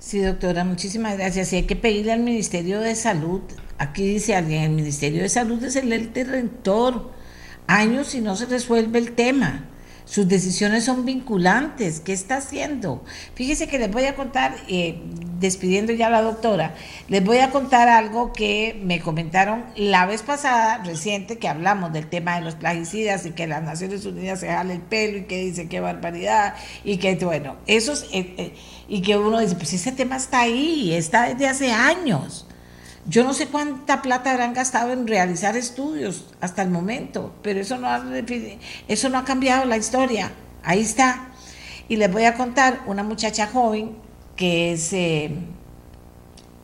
Sí, doctora, muchísimas gracias. Y hay que pedirle al Ministerio de Salud, aquí dice alguien, el Ministerio de Salud es el ente rector años y no se resuelve el tema. Sus decisiones son vinculantes. ¿Qué está haciendo? Fíjese que les voy a contar, eh, despidiendo ya a la doctora, les voy a contar algo que me comentaron la vez pasada, reciente, que hablamos del tema de los plaguicidas y que las Naciones Unidas se jale el pelo y que dice qué barbaridad y que, bueno, eso es, eh, eh, y que uno dice, pues ese tema está ahí, está desde hace años. Yo no sé cuánta plata habrán gastado en realizar estudios hasta el momento, pero eso no ha, cambiado la historia. Ahí está. Y les voy a contar una muchacha joven que se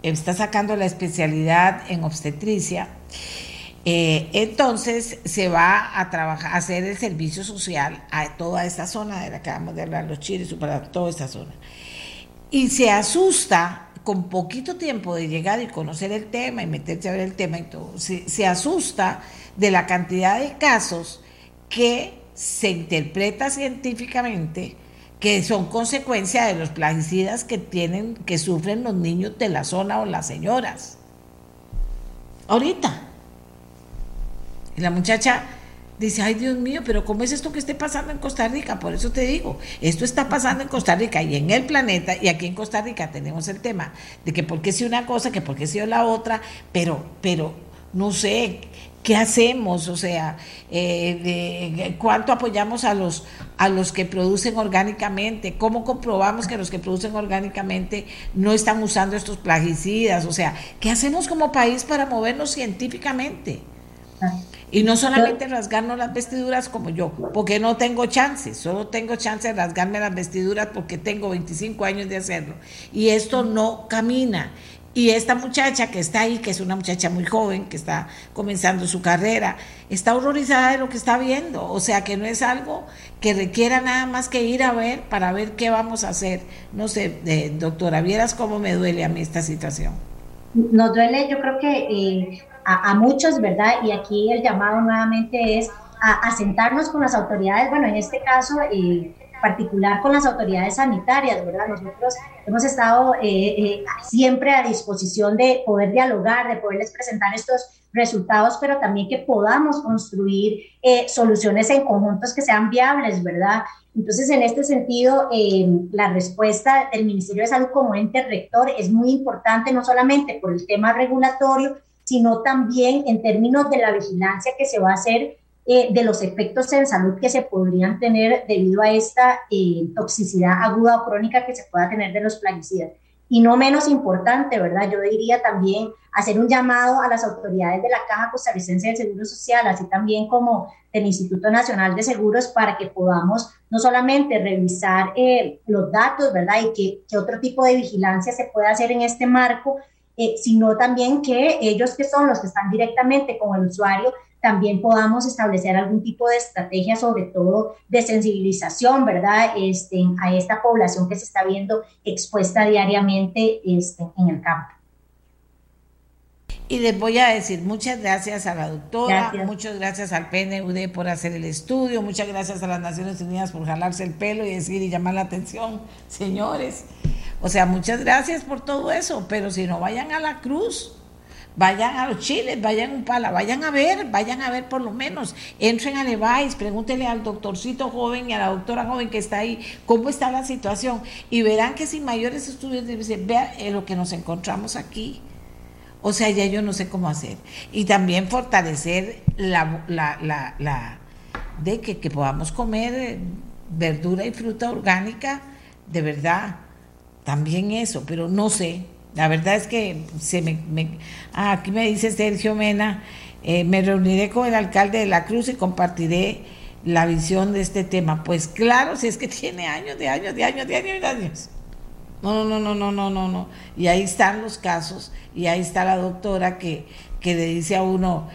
está sacando la especialidad en obstetricia. Eh, entonces se va a trabajar, a hacer el servicio social a toda esta zona de la que vamos de hablar, los chiles, para toda esta zona. Y se asusta con poquito tiempo de llegar y conocer el tema y meterse a ver el tema y todo, se, asusta de la cantidad de casos que se interpreta científicamente que son consecuencia de los plaguicidas que tienen, que sufren los niños de la zona o las señoras. Ahorita. Y la muchacha dice, ay Dios mío, pero ¿cómo es esto que esté pasando en Costa Rica? Por eso te digo, esto está pasando en Costa Rica y en el planeta, y aquí en Costa Rica tenemos el tema de que por qué si una cosa, que por qué si la otra, pero, pero no sé, ¿qué hacemos? O sea, eh, ¿cuánto apoyamos a los, a los que producen orgánicamente? ¿Cómo comprobamos que los que producen orgánicamente no están usando estos plaguicidas? O sea, ¿qué hacemos como país para movernos científicamente? Y no solamente rasgarnos las vestiduras como yo, porque no tengo chance, solo tengo chance de rasgarme las vestiduras porque tengo 25 años de hacerlo. Y esto no camina. Y esta muchacha que está ahí, que es una muchacha muy joven, que está comenzando su carrera, está horrorizada de lo que está viendo. O sea que no es algo que requiera nada más que ir a ver para ver qué vamos a hacer. No sé, eh, doctora, vieras cómo me duele a mí esta situación. Nos duele, yo creo que eh, a, muchos, ¿verdad? Y aquí el llamado nuevamente es a, sentarnos con las autoridades, bueno, en este caso eh, particular con las autoridades sanitarias, ¿verdad? Nosotros hemos estado eh, eh, siempre a disposición de poder dialogar, de poderles presentar estos resultados, pero también que podamos construir soluciones en conjuntos que sean viables, ¿verdad? Entonces, en este sentido, la respuesta del Ministerio de Salud como ente rector es muy importante, no solamente por el tema regulatorio, sino también en términos de la vigilancia que se va a hacer eh, de los efectos en salud que se podrían tener debido a esta eh, toxicidad aguda o crónica que se pueda tener de los plaguicidas. Y no menos importante, ¿verdad? Yo diría también hacer un llamado a las autoridades de la Caja Costarricense del Seguro Social, así también como del Instituto Nacional de Seguros, para que podamos no solamente revisar eh, los datos, ¿verdad? Y qué otro tipo de vigilancia se puede hacer en este marco, eh, sino también que ellos que son los que están directamente con el usuario también podamos establecer algún tipo de estrategia, sobre todo de sensibilización, ¿verdad? Este, a esta población que se está viendo expuesta diariamente este, en el campo. Y les voy a decir muchas gracias a la doctora, muchas gracias al PNUD por hacer el estudio, muchas gracias a las Naciones Unidas por jalarse el pelo y decir y llamar la atención, señores. O sea, muchas gracias por todo eso, pero si no vayan a la cruz, vayan a los chiles, vayan a un pala, vayan a ver, vayan a ver por lo menos, entren a Levi's, pregúntenle al doctorcito joven y a la doctora joven que está ahí cómo está la situación y verán que sin mayores estudios dicen, vea eh, lo que nos encontramos aquí. O sea, ya yo no sé cómo hacer. Y también fortalecer la, la, la, la de que, que podamos comer eh, verdura y fruta orgánica, de verdad, también eso, pero no sé, la verdad es que se me, ah, aquí me dice Sergio Mena, eh, me reuniré con el alcalde de la Cruz y compartiré la visión de este tema. Pues claro, si es que [LAUGHS] tiene años, de años, de años, de años, de años. No, no, no, no, no, no, no. Y ahí están los casos, y ahí está la doctora que, que le dice a uno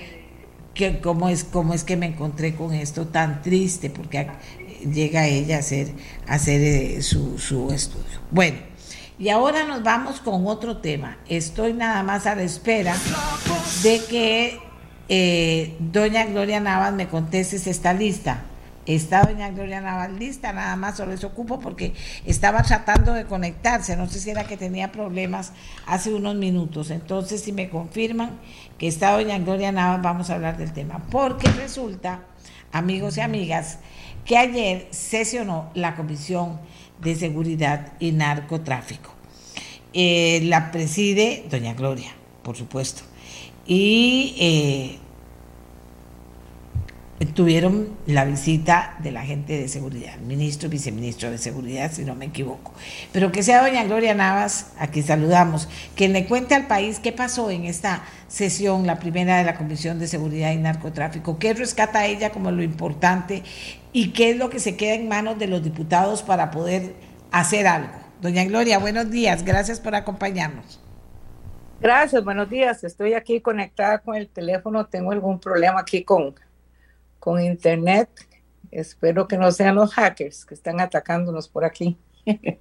que cómo es, cómo es que me encontré con esto tan triste, porque llega ella a hacer, a hacer eh, su, su estudio. Bueno. Y ahora nos vamos con otro tema. Estoy nada más a la espera de que eh, doña Gloria Navas me conteste si está lista. Está doña Gloria Navas lista, nada más solo les ocupo porque estaba tratando de conectarse, no sé si era que tenía problemas hace unos minutos. Entonces, si me confirman que está doña Gloria Navas, vamos a hablar del tema. Porque resulta, amigos y amigas, que ayer sesionó la Comisión de Seguridad y Narcotráfico. Eh, la preside doña Gloria, por supuesto. Y eh, tuvieron la visita de la gente de seguridad, ministro, viceministro de seguridad, si no me equivoco. Pero que sea doña Gloria Navas, aquí saludamos, que le cuente al país qué pasó en esta sesión, la primera de la Comisión de Seguridad y Narcotráfico, qué rescata ella como lo importante y qué es lo que se queda en manos de los diputados para poder hacer algo. Doña Gloria, buenos días, gracias por acompañarnos. Gracias, buenos días. Estoy aquí conectada con el teléfono. Tengo algún problema aquí con, con internet. Espero que no sean los hackers que están atacándonos por aquí. [LAUGHS]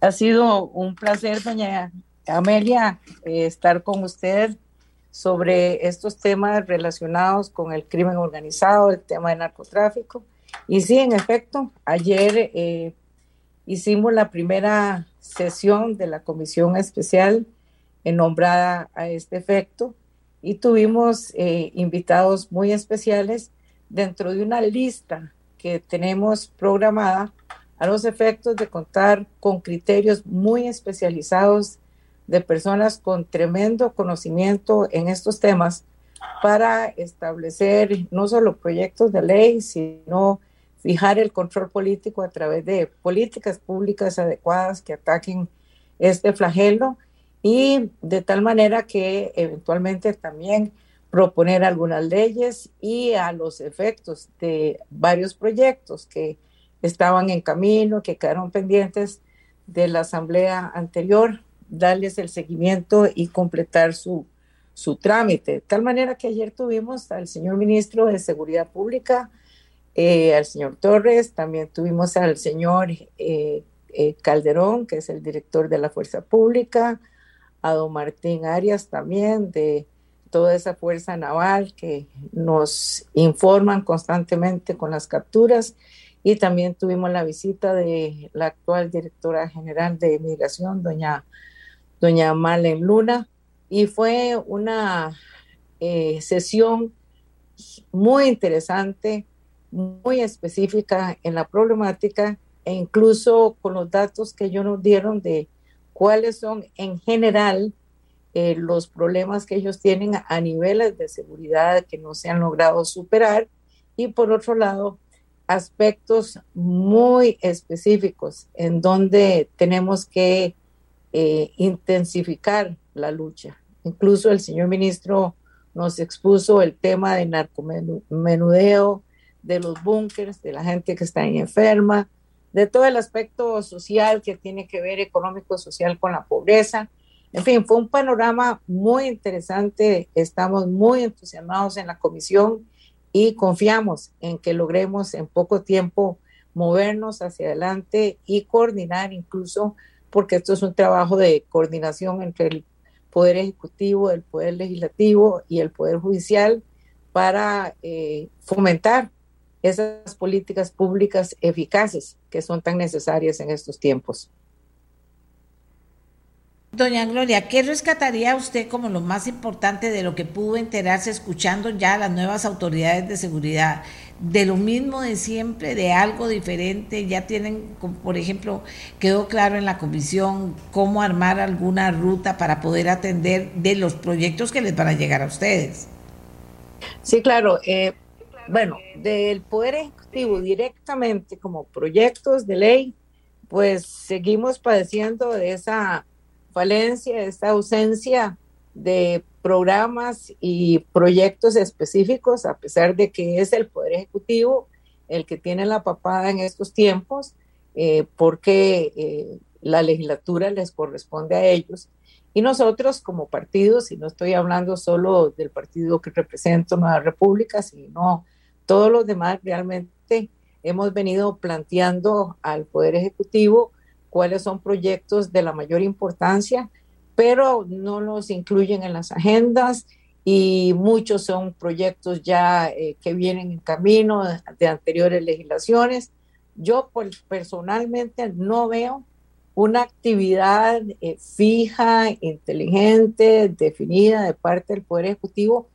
ha sido un placer, doña Amelia, eh, estar con usted sobre estos temas relacionados con el crimen organizado, el tema de narcotráfico. Y sí, en efecto, ayer eh, hicimos la primera sesión de la comisión especial nombrada a este efecto y tuvimos eh, invitados muy especiales dentro de una lista que tenemos programada a los efectos de contar con criterios muy especializados de personas con tremendo conocimiento en estos temas para establecer no solo proyectos de ley, sino fijar el control político a través de políticas públicas adecuadas que ataquen este flagelo y de tal manera que eventualmente también proponer algunas leyes y a los efectos de varios proyectos que estaban en camino, que quedaron pendientes de la asamblea anterior, darles el seguimiento y completar su, su trámite. De tal manera que ayer tuvimos al señor ministro de Seguridad Pública, eh, al señor Torres, también tuvimos al señor eh, eh, Calderón, que es el director de la Fuerza Pública, a don Martín Arias también, de toda esa fuerza naval que nos informan constantemente con las capturas. Y también tuvimos la visita de la actual directora general de Migración, doña, doña Marlen Luna, y fue una sesión muy interesante, muy específica en la problemática e incluso con los datos que ellos nos dieron de cuáles son en general eh, los problemas que ellos tienen a niveles de seguridad que no se han logrado superar y por otro lado aspectos muy específicos en donde tenemos que eh, intensificar la lucha. Incluso el señor ministro nos expuso el tema de narcomenudeo, de los búnkers, de la gente que está enferma, de todo el aspecto social que tiene que ver económico social con la pobreza. En fin, fue un panorama muy interesante. Estamos muy entusiasmados en la comisión y confiamos en que logremos en poco tiempo movernos hacia adelante y coordinar incluso, porque esto es un trabajo de coordinación entre el Poder Ejecutivo, el Poder Legislativo y el Poder Judicial para eh, fomentar esas políticas públicas eficaces que son tan necesarias en estos tiempos. Doña Gloria, ¿qué rescataría usted como lo más importante de lo que pudo enterarse escuchando ya a las nuevas autoridades de seguridad? De lo mismo de siempre, de algo diferente, ya tienen, por ejemplo, quedó claro en la comisión cómo armar alguna ruta para poder atender de los proyectos que les van a llegar a ustedes. Sí, claro. Eh, bueno, del Poder Ejecutivo directamente como proyectos de ley, pues seguimos padeciendo de esa falencia, esa ausencia de programas y proyectos específicos, a pesar de que es el Poder Ejecutivo el que tiene la papada en estos tiempos, eh, porque eh, la legislatura les corresponde a ellos. Y nosotros como partidos, y no estoy hablando solo del partido que represento Nueva República, sino todos los demás realmente hemos venido planteando al Poder Ejecutivo cuáles son proyectos de la mayor importancia, pero no los incluyen en las agendas y muchos son proyectos ya eh, que vienen en camino de, anteriores legislaciones. Yo pues, personalmente no veo una actividad eh, fija, inteligente, definida de parte del Poder Ejecutivo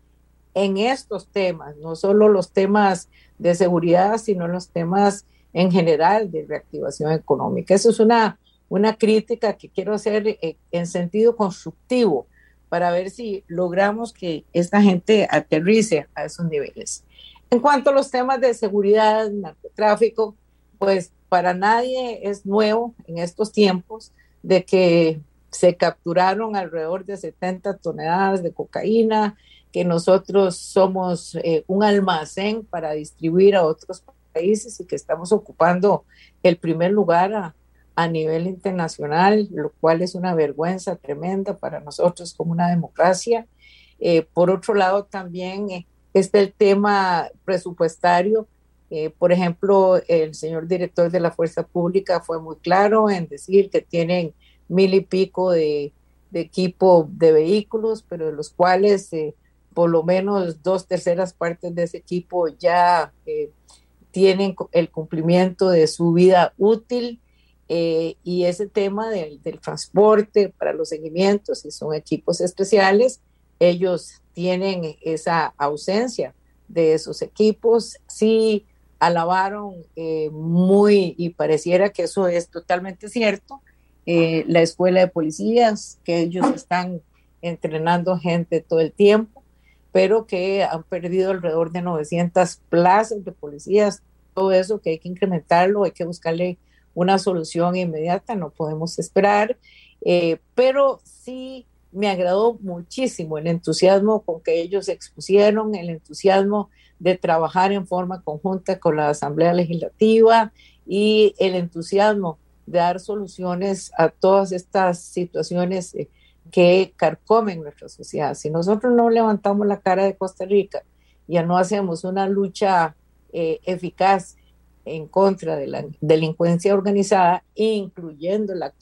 en estos temas, no solo los temas de seguridad, sino los temas en general de reactivación económica. Eso es una, una crítica que quiero hacer eh, en sentido constructivo para ver si logramos que esta gente aterrice a esos niveles. En cuanto a los temas de seguridad, narcotráfico, pues para nadie es nuevo en estos tiempos de que se capturaron alrededor de 70 toneladas de cocaína, que nosotros somos eh, un almacén para distribuir a otros países y que estamos ocupando el primer lugar a, nivel internacional, lo cual es una vergüenza tremenda para nosotros como una democracia. Eh, por otro lado, también eh, está el tema presupuestario. por ejemplo, el señor director de la Fuerza Pública fue muy claro en decir que tienen mil y pico de, de equipo de vehículos, pero de los cuales por lo menos dos terceras partes de ese equipo ya eh, tienen el cumplimiento de su vida útil eh, y ese tema del, transporte para los seguimientos, si son equipos especiales, ellos tienen esa ausencia de esos equipos. Sí alabaron eh, muy, y pareciera que eso es totalmente cierto, la escuela de policías, que ellos están entrenando gente todo el tiempo pero que han perdido alrededor de 900 plazas de policías, todo eso que hay que incrementarlo, hay que buscarle una solución inmediata, no podemos esperar, eh, pero sí me agradó muchísimo el entusiasmo con que ellos expusieron, el entusiasmo de trabajar en forma conjunta con la Asamblea Legislativa y el entusiasmo de dar soluciones a todas estas situaciones eh, que carcomen nuestra sociedad. Si nosotros no levantamos la cara de Costa Rica, ya no hacemos una lucha eh, eficaz en contra de la delincuencia organizada, incluyendo la,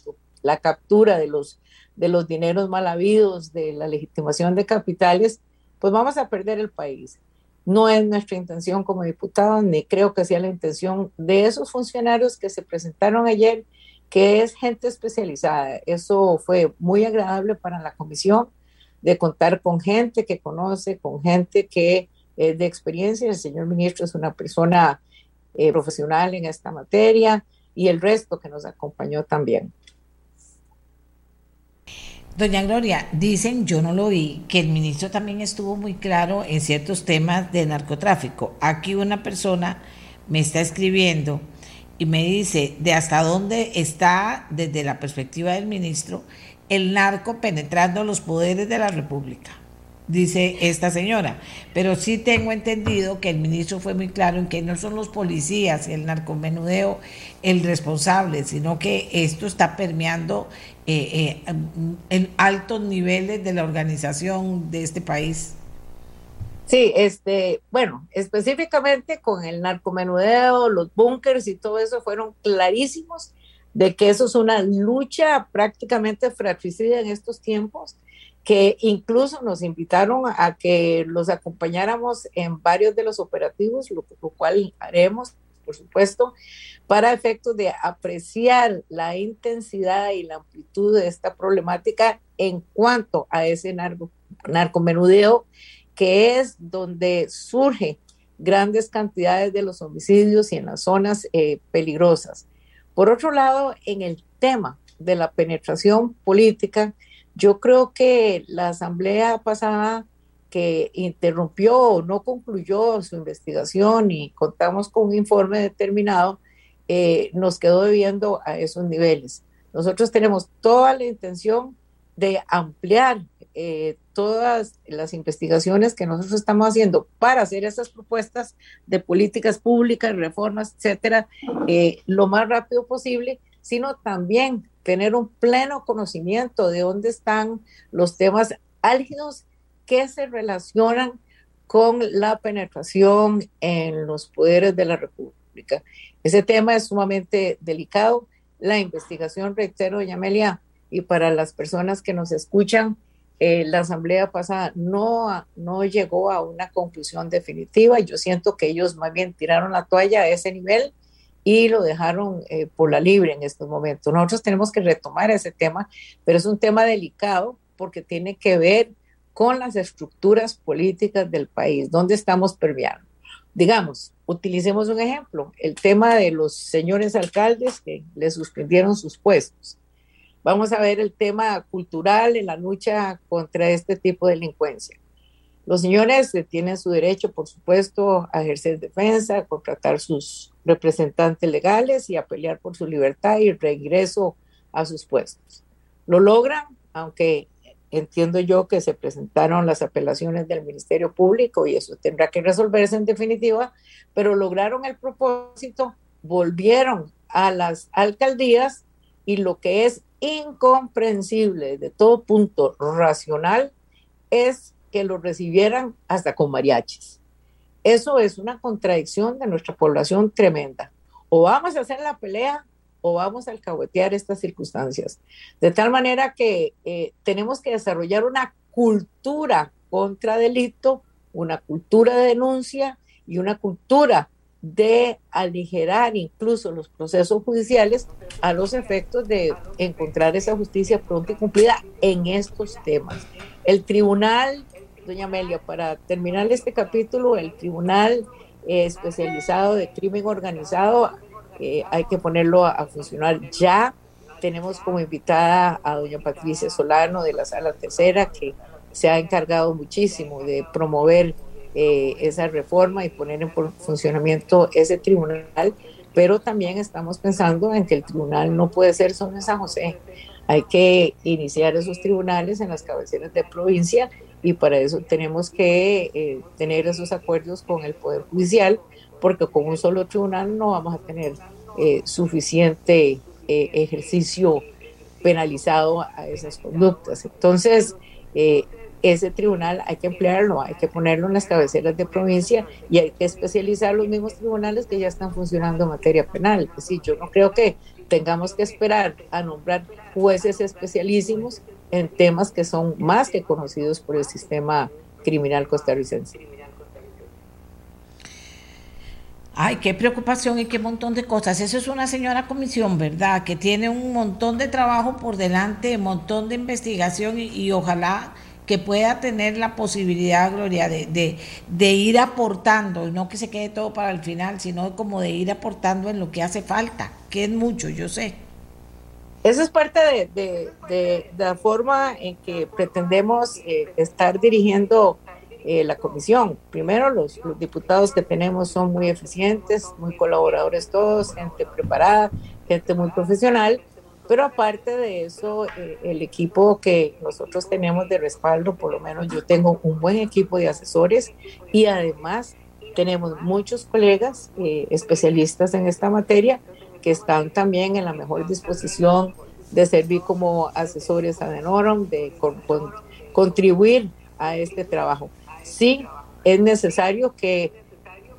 la captura de los, de los dineros mal habidos, de la legitimación de capitales, pues vamos a perder el país. No es nuestra intención como diputados, ni creo que sea la intención de esos funcionarios que se presentaron ayer que es gente especializada. Eso fue muy agradable para la comisión de contar con gente que conoce, con gente que es de experiencia. El señor ministro es una persona eh, profesional en esta materia y el resto que nos acompañó también. Doña Gloria, dicen, yo no lo vi, que el ministro también estuvo muy claro en ciertos temas de narcotráfico. Aquí una persona me está escribiendo y me dice de hasta dónde está desde la perspectiva del ministro el narco penetrando los poderes de la República dice esta señora. Pero sí tengo entendido que el ministro fue muy claro en que no son los policías y el narcomenudeo el responsable, sino que esto está permeando eh, eh, en altos niveles de la organización de este país. Sí, este, bueno, específicamente con el narcomenudeo, los búnkers y todo eso fueron clarísimos de que eso es una lucha prácticamente fratricida en estos tiempos que incluso nos invitaron a que los acompañáramos en varios de los operativos, lo, cual haremos, por supuesto, para efectos de apreciar la intensidad y la amplitud de esta problemática en cuanto a ese narco, narcomenudeo, que es donde surge grandes cantidades de los homicidios y en las zonas eh, peligrosas. Por otro lado, en el tema de la penetración política, yo creo que la asamblea pasada que interrumpió o no concluyó su investigación y contamos con un informe determinado, eh, nos quedó debiendo a esos niveles. Nosotros tenemos toda la intención de ampliar eh, todas las investigaciones que nosotros estamos haciendo para hacer esas propuestas de políticas públicas, reformas, etcétera, eh, lo más rápido posible, sino también tener un pleno conocimiento de dónde están los temas álgidos que se relacionan con la penetración en los poderes de la República. Ese tema es sumamente delicado. La investigación, reitero, doña Amelia, y para las personas que nos escuchan, eh, la asamblea pasada no, no llegó a una conclusión definitiva. Yo siento que ellos más bien tiraron la toalla a ese nivel y lo dejaron eh, por la libre en estos momentos. Nosotros tenemos que retomar ese tema, pero es un tema delicado porque tiene que ver con las estructuras políticas del país, donde estamos permeando. Digamos, utilicemos un ejemplo, el tema de los señores alcaldes que le suspendieron sus puestos. Vamos a ver el tema cultural en la lucha contra este tipo de delincuencia. Los señores tienen su derecho, por supuesto, a ejercer defensa, a contratar sus representantes legales y a pelear por su libertad y regreso a sus puestos. Lo logran, aunque entiendo yo que se presentaron las apelaciones del Ministerio Público y eso tendrá que resolverse en definitiva, pero lograron el propósito, volvieron a las alcaldías y lo que es incomprensible de todo punto racional es que lo recibieran hasta con mariachis. Eso es una contradicción de nuestra población tremenda. O vamos a hacer la pelea o vamos a alcahuetear estas circunstancias. De tal manera que eh, tenemos que desarrollar una cultura contra delito, una cultura de denuncia y una cultura de aligerar incluso los procesos judiciales a los efectos de encontrar esa justicia pronta y cumplida en estos temas. El tribunal doña Amelia, para terminar este capítulo, el Tribunal eh, Especializado de Crimen Organizado eh, hay que ponerlo a, funcionar ya. Tenemos como invitada a doña Patricia Solano de la Sala Tercera, que se ha encargado muchísimo de promover eh, esa reforma y poner en funcionamiento ese tribunal, pero también estamos pensando en que el tribunal no puede ser solo en San José. Hay que iniciar esos tribunales en las cabeceras de provincia y para eso tenemos que eh, tener esos acuerdos con el Poder Judicial, porque con un solo tribunal no vamos a tener eh, suficiente eh, ejercicio penalizado a esas conductas. Entonces, ese tribunal hay que emplearlo, hay que ponerlo en las cabeceras de provincia y hay que especializar los mismos tribunales que ya están funcionando en materia penal. Es decir, yo no creo que tengamos que esperar a nombrar jueces especialísimos en temas que son más que conocidos por el sistema criminal costarricense. Ay, qué preocupación y qué montón de cosas. Eso es una señora comisión, ¿verdad? Que tiene un montón de trabajo por delante, un montón de investigación y, ojalá que pueda tener la posibilidad, Gloria, de, de, de, ir aportando, no que se quede todo para el final, sino como de ir aportando en lo que hace falta, que es mucho, yo sé. Esa es parte de, la forma en que pretendemos eh, estar dirigiendo eh, la comisión. Primero, los, diputados que tenemos son muy eficientes, muy colaboradores todos, gente preparada, gente muy profesional. Pero aparte de eso, eh, el equipo que nosotros tenemos de respaldo, por lo menos yo tengo un buen equipo de asesores y además tenemos muchos colegas eh, especialistas en esta materia que están también en la mejor disposición de servir como asesores a Denorum, de contribuir a este trabajo. Sí, es necesario que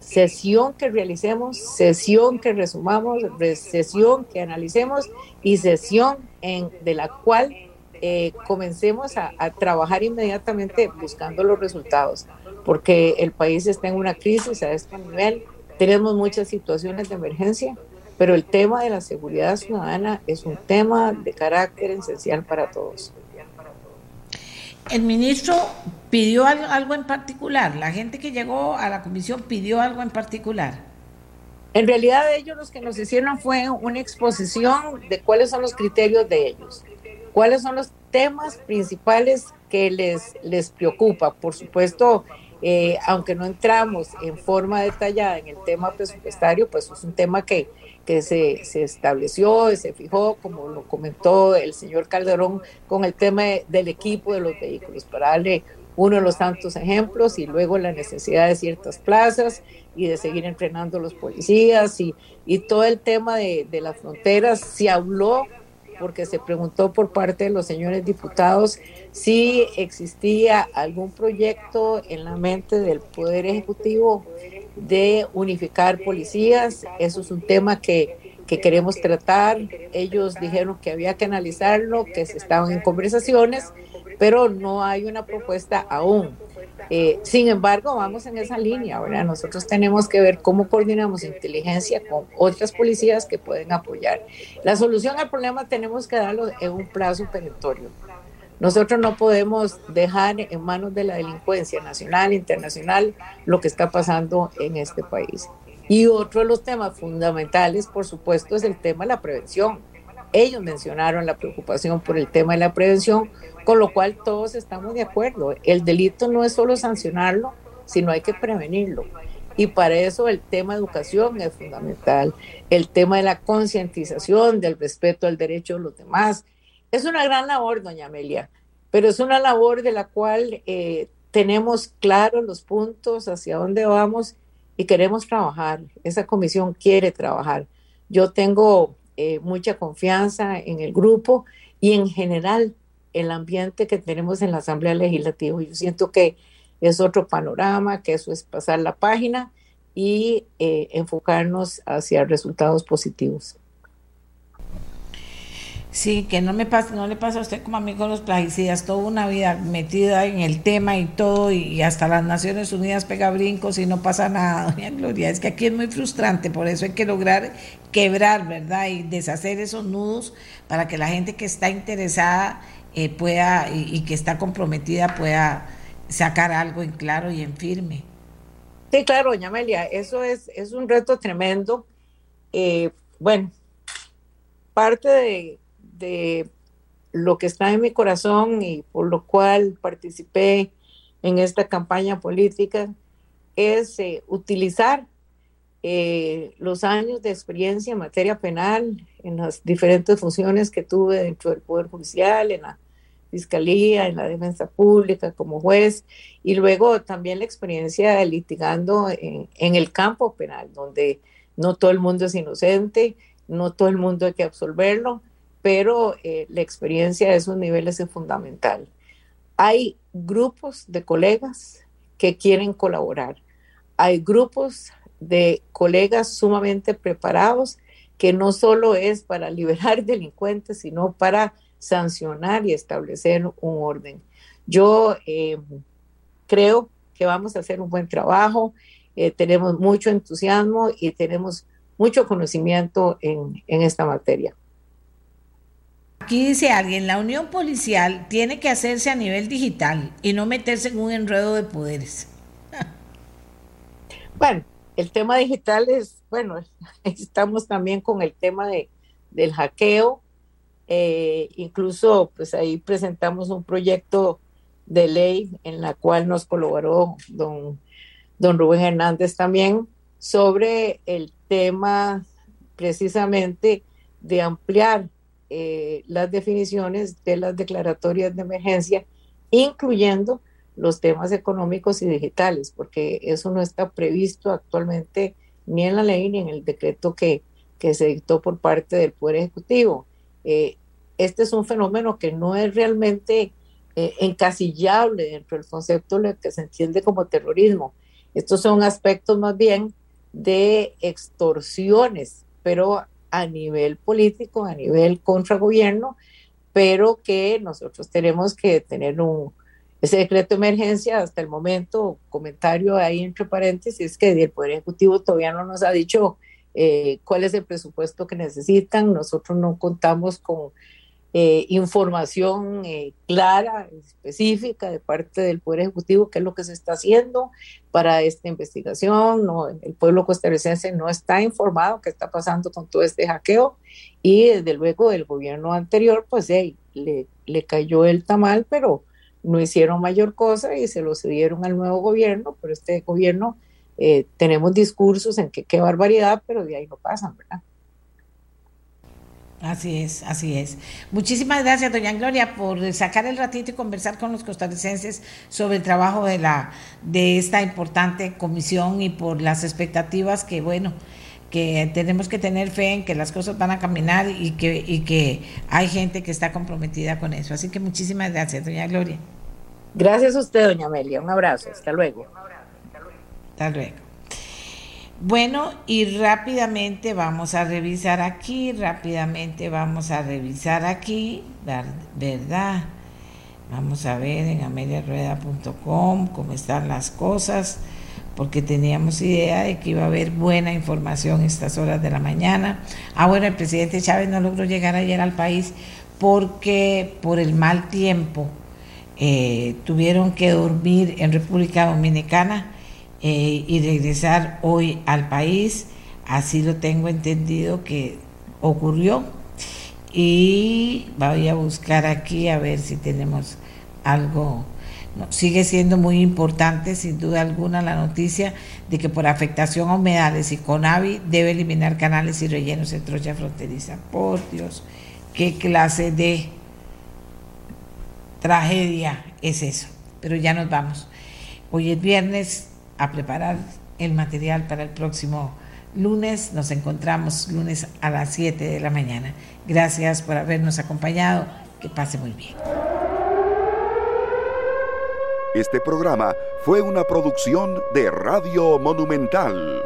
sesión que realicemos, sesión que resumamos, sesión que analicemos y sesión de la cual eh, comencemos a, trabajar inmediatamente buscando los resultados, porque el país está en una crisis a este nivel, tenemos muchas situaciones de emergencia, pero el tema de la seguridad ciudadana es un tema de carácter esencial para todos. El ministro pidió algo en particular, la gente que llegó a la comisión pidió algo en particular. En realidad ellos los que nos hicieron fue una exposición de cuáles son los criterios de ellos, cuáles son los temas principales que les, les preocupa. Por supuesto, eh, aunque no entramos en forma detallada en el tema presupuestario, pues es un tema que, que se, se, estableció y se fijó, como lo comentó el señor Calderón, con el tema del equipo de los vehículos, para darle uno de los tantos ejemplos y luego la necesidad de ciertas plazas y de seguir entrenando los policías y, y todo el tema de, de las fronteras. Se habló porque se preguntó por parte de los señores diputados si existía algún proyecto en la mente del Poder Ejecutivo de unificar policías. Eso es un tema que, que queremos tratar. Ellos dijeron que había que analizarlo, que se estaban en conversaciones, pero no hay una propuesta aún. Eh, sin embargo, vamos en esa línea. Ahora nosotros tenemos que ver cómo coordinamos inteligencia con otras policías que pueden apoyar. La solución al problema tenemos que darlo en un plazo perentorio. Nosotros no podemos dejar en manos de la delincuencia nacional internacional lo que está pasando en este país. Y otro de los temas fundamentales, por supuesto, es el tema de la prevención. Ellos mencionaron la preocupación por el tema de la prevención, con lo cual todos estamos de acuerdo. El delito no es solo sancionarlo, sino hay que prevenirlo. Y para eso el tema de educación es fundamental, el tema de la concientización, del respeto al derecho de los demás, es una gran labor, doña Amelia, pero es una labor de la cual eh, tenemos claros los puntos hacia dónde vamos y queremos trabajar. Esa comisión quiere trabajar. Yo tengo eh, mucha confianza en el grupo y en general el ambiente que tenemos en la Asamblea Legislativa. Yo siento que es otro panorama, que eso es pasar la página y eh, enfocarnos hacia resultados positivos. Sí, que no me pasa, no le pasa a usted como a mí con los plaguicidas, toda una vida metida en el tema y todo, y, hasta las Naciones Unidas pega brincos y no pasa nada, [LAUGHS] doña Gloria. Es que aquí es muy frustrante, por eso hay que lograr quebrar, ¿verdad? Y deshacer esos nudos para que la gente que está interesada eh, pueda y, y, que está comprometida pueda sacar algo en claro y en firme. Sí, claro, doña Amelia, eso es, es un reto tremendo. Eh, bueno, parte de de lo que está en mi corazón y por lo cual participé en esta campaña política es eh, utilizar eh, los años de experiencia en materia penal, en las diferentes funciones que tuve dentro del Poder Judicial, en la Fiscalía, en la Defensa Pública como juez, y luego también la experiencia litigando en el campo penal, donde no todo el mundo es inocente, no todo el mundo hay que absolverlo, pero eh, la experiencia de esos niveles es fundamental. Hay grupos de colegas que quieren colaborar. Hay grupos de colegas sumamente preparados que no solo es para liberar [LAUGHS] delincuentes, sino para sancionar y establecer un orden. Yo eh, creo que vamos a hacer un buen trabajo, eh, tenemos mucho entusiasmo y tenemos mucho conocimiento en esta materia. Aquí dice alguien, la unión policial tiene que hacerse a nivel digital y no meterse en un enredo de poderes. [LAUGHS] bueno, el tema digital es, bueno, [LAUGHS] estamos también con el tema de, del hackeo. Eh, incluso, pues ahí presentamos un proyecto de ley en la cual nos colaboró don, don Rubén Hernández también sobre el tema precisamente de ampliar eh, las definiciones de las declaratorias de emergencia, incluyendo los temas económicos y digitales, porque eso no está previsto actualmente ni en la ley ni en el decreto que, que se dictó por parte del Poder Ejecutivo. Eh, este es un fenómeno que no es realmente eh, encasillable dentro del concepto de lo que se entiende como terrorismo. Estos son aspectos más bien de extorsiones, pero a nivel político, a nivel contragobierno, pero que nosotros tenemos que tener un, ese decreto de emergencia hasta el momento, comentario ahí entre paréntesis, que el Poder Ejecutivo todavía no nos ha dicho eh, cuál es el presupuesto que necesitan, nosotros no contamos con eh, información eh, clara, específica de parte del Poder Ejecutivo, qué es lo que se está haciendo para esta investigación. No, el pueblo costarricense no está informado qué está pasando con todo este hackeo y desde luego el gobierno anterior, pues le, le cayó el tamal, pero no hicieron mayor cosa y se lo cedieron al nuevo gobierno, pero este gobierno eh, tenemos discursos en que qué barbaridad, pero de ahí no pasan, ¿verdad? Así es, así es. Muchísimas gracias, doña Gloria, por sacar el ratito y conversar con los costarricenses sobre el trabajo de la de esta importante comisión y por las expectativas que, bueno, que tenemos que tener fe en que las cosas van a caminar y que, y que hay gente que está comprometida con eso. Así que muchísimas gracias, doña Gloria. Gracias a usted, doña Amelia. Un abrazo. Hasta luego. Hasta luego. Bueno, y rápidamente vamos a revisar aquí, rápidamente vamos a revisar aquí, ¿verdad? Vamos a ver en ameliarueda.com cómo están las cosas, porque teníamos idea de que iba a haber buena información estas horas de la mañana. Ah, bueno, el presidente Chávez no logró llegar ayer al país porque por el mal tiempo eh, tuvieron que dormir en República Dominicana eh, y regresar hoy al país. Así lo tengo entendido que ocurrió. Y voy a buscar aquí a ver si tenemos algo. sigue siendo muy importante, sin duda alguna, la noticia de que por afectación a humedales y CONAVI debe eliminar canales y rellenos en trocha fronteriza. Por Dios, qué clase de tragedia es eso. Pero ya nos vamos. Hoy es viernes, a preparar el material para el próximo lunes. Nos encontramos lunes a las 7 de la mañana. Gracias por habernos acompañado. Que pase muy bien. Este programa fue una producción de Radio Monumental.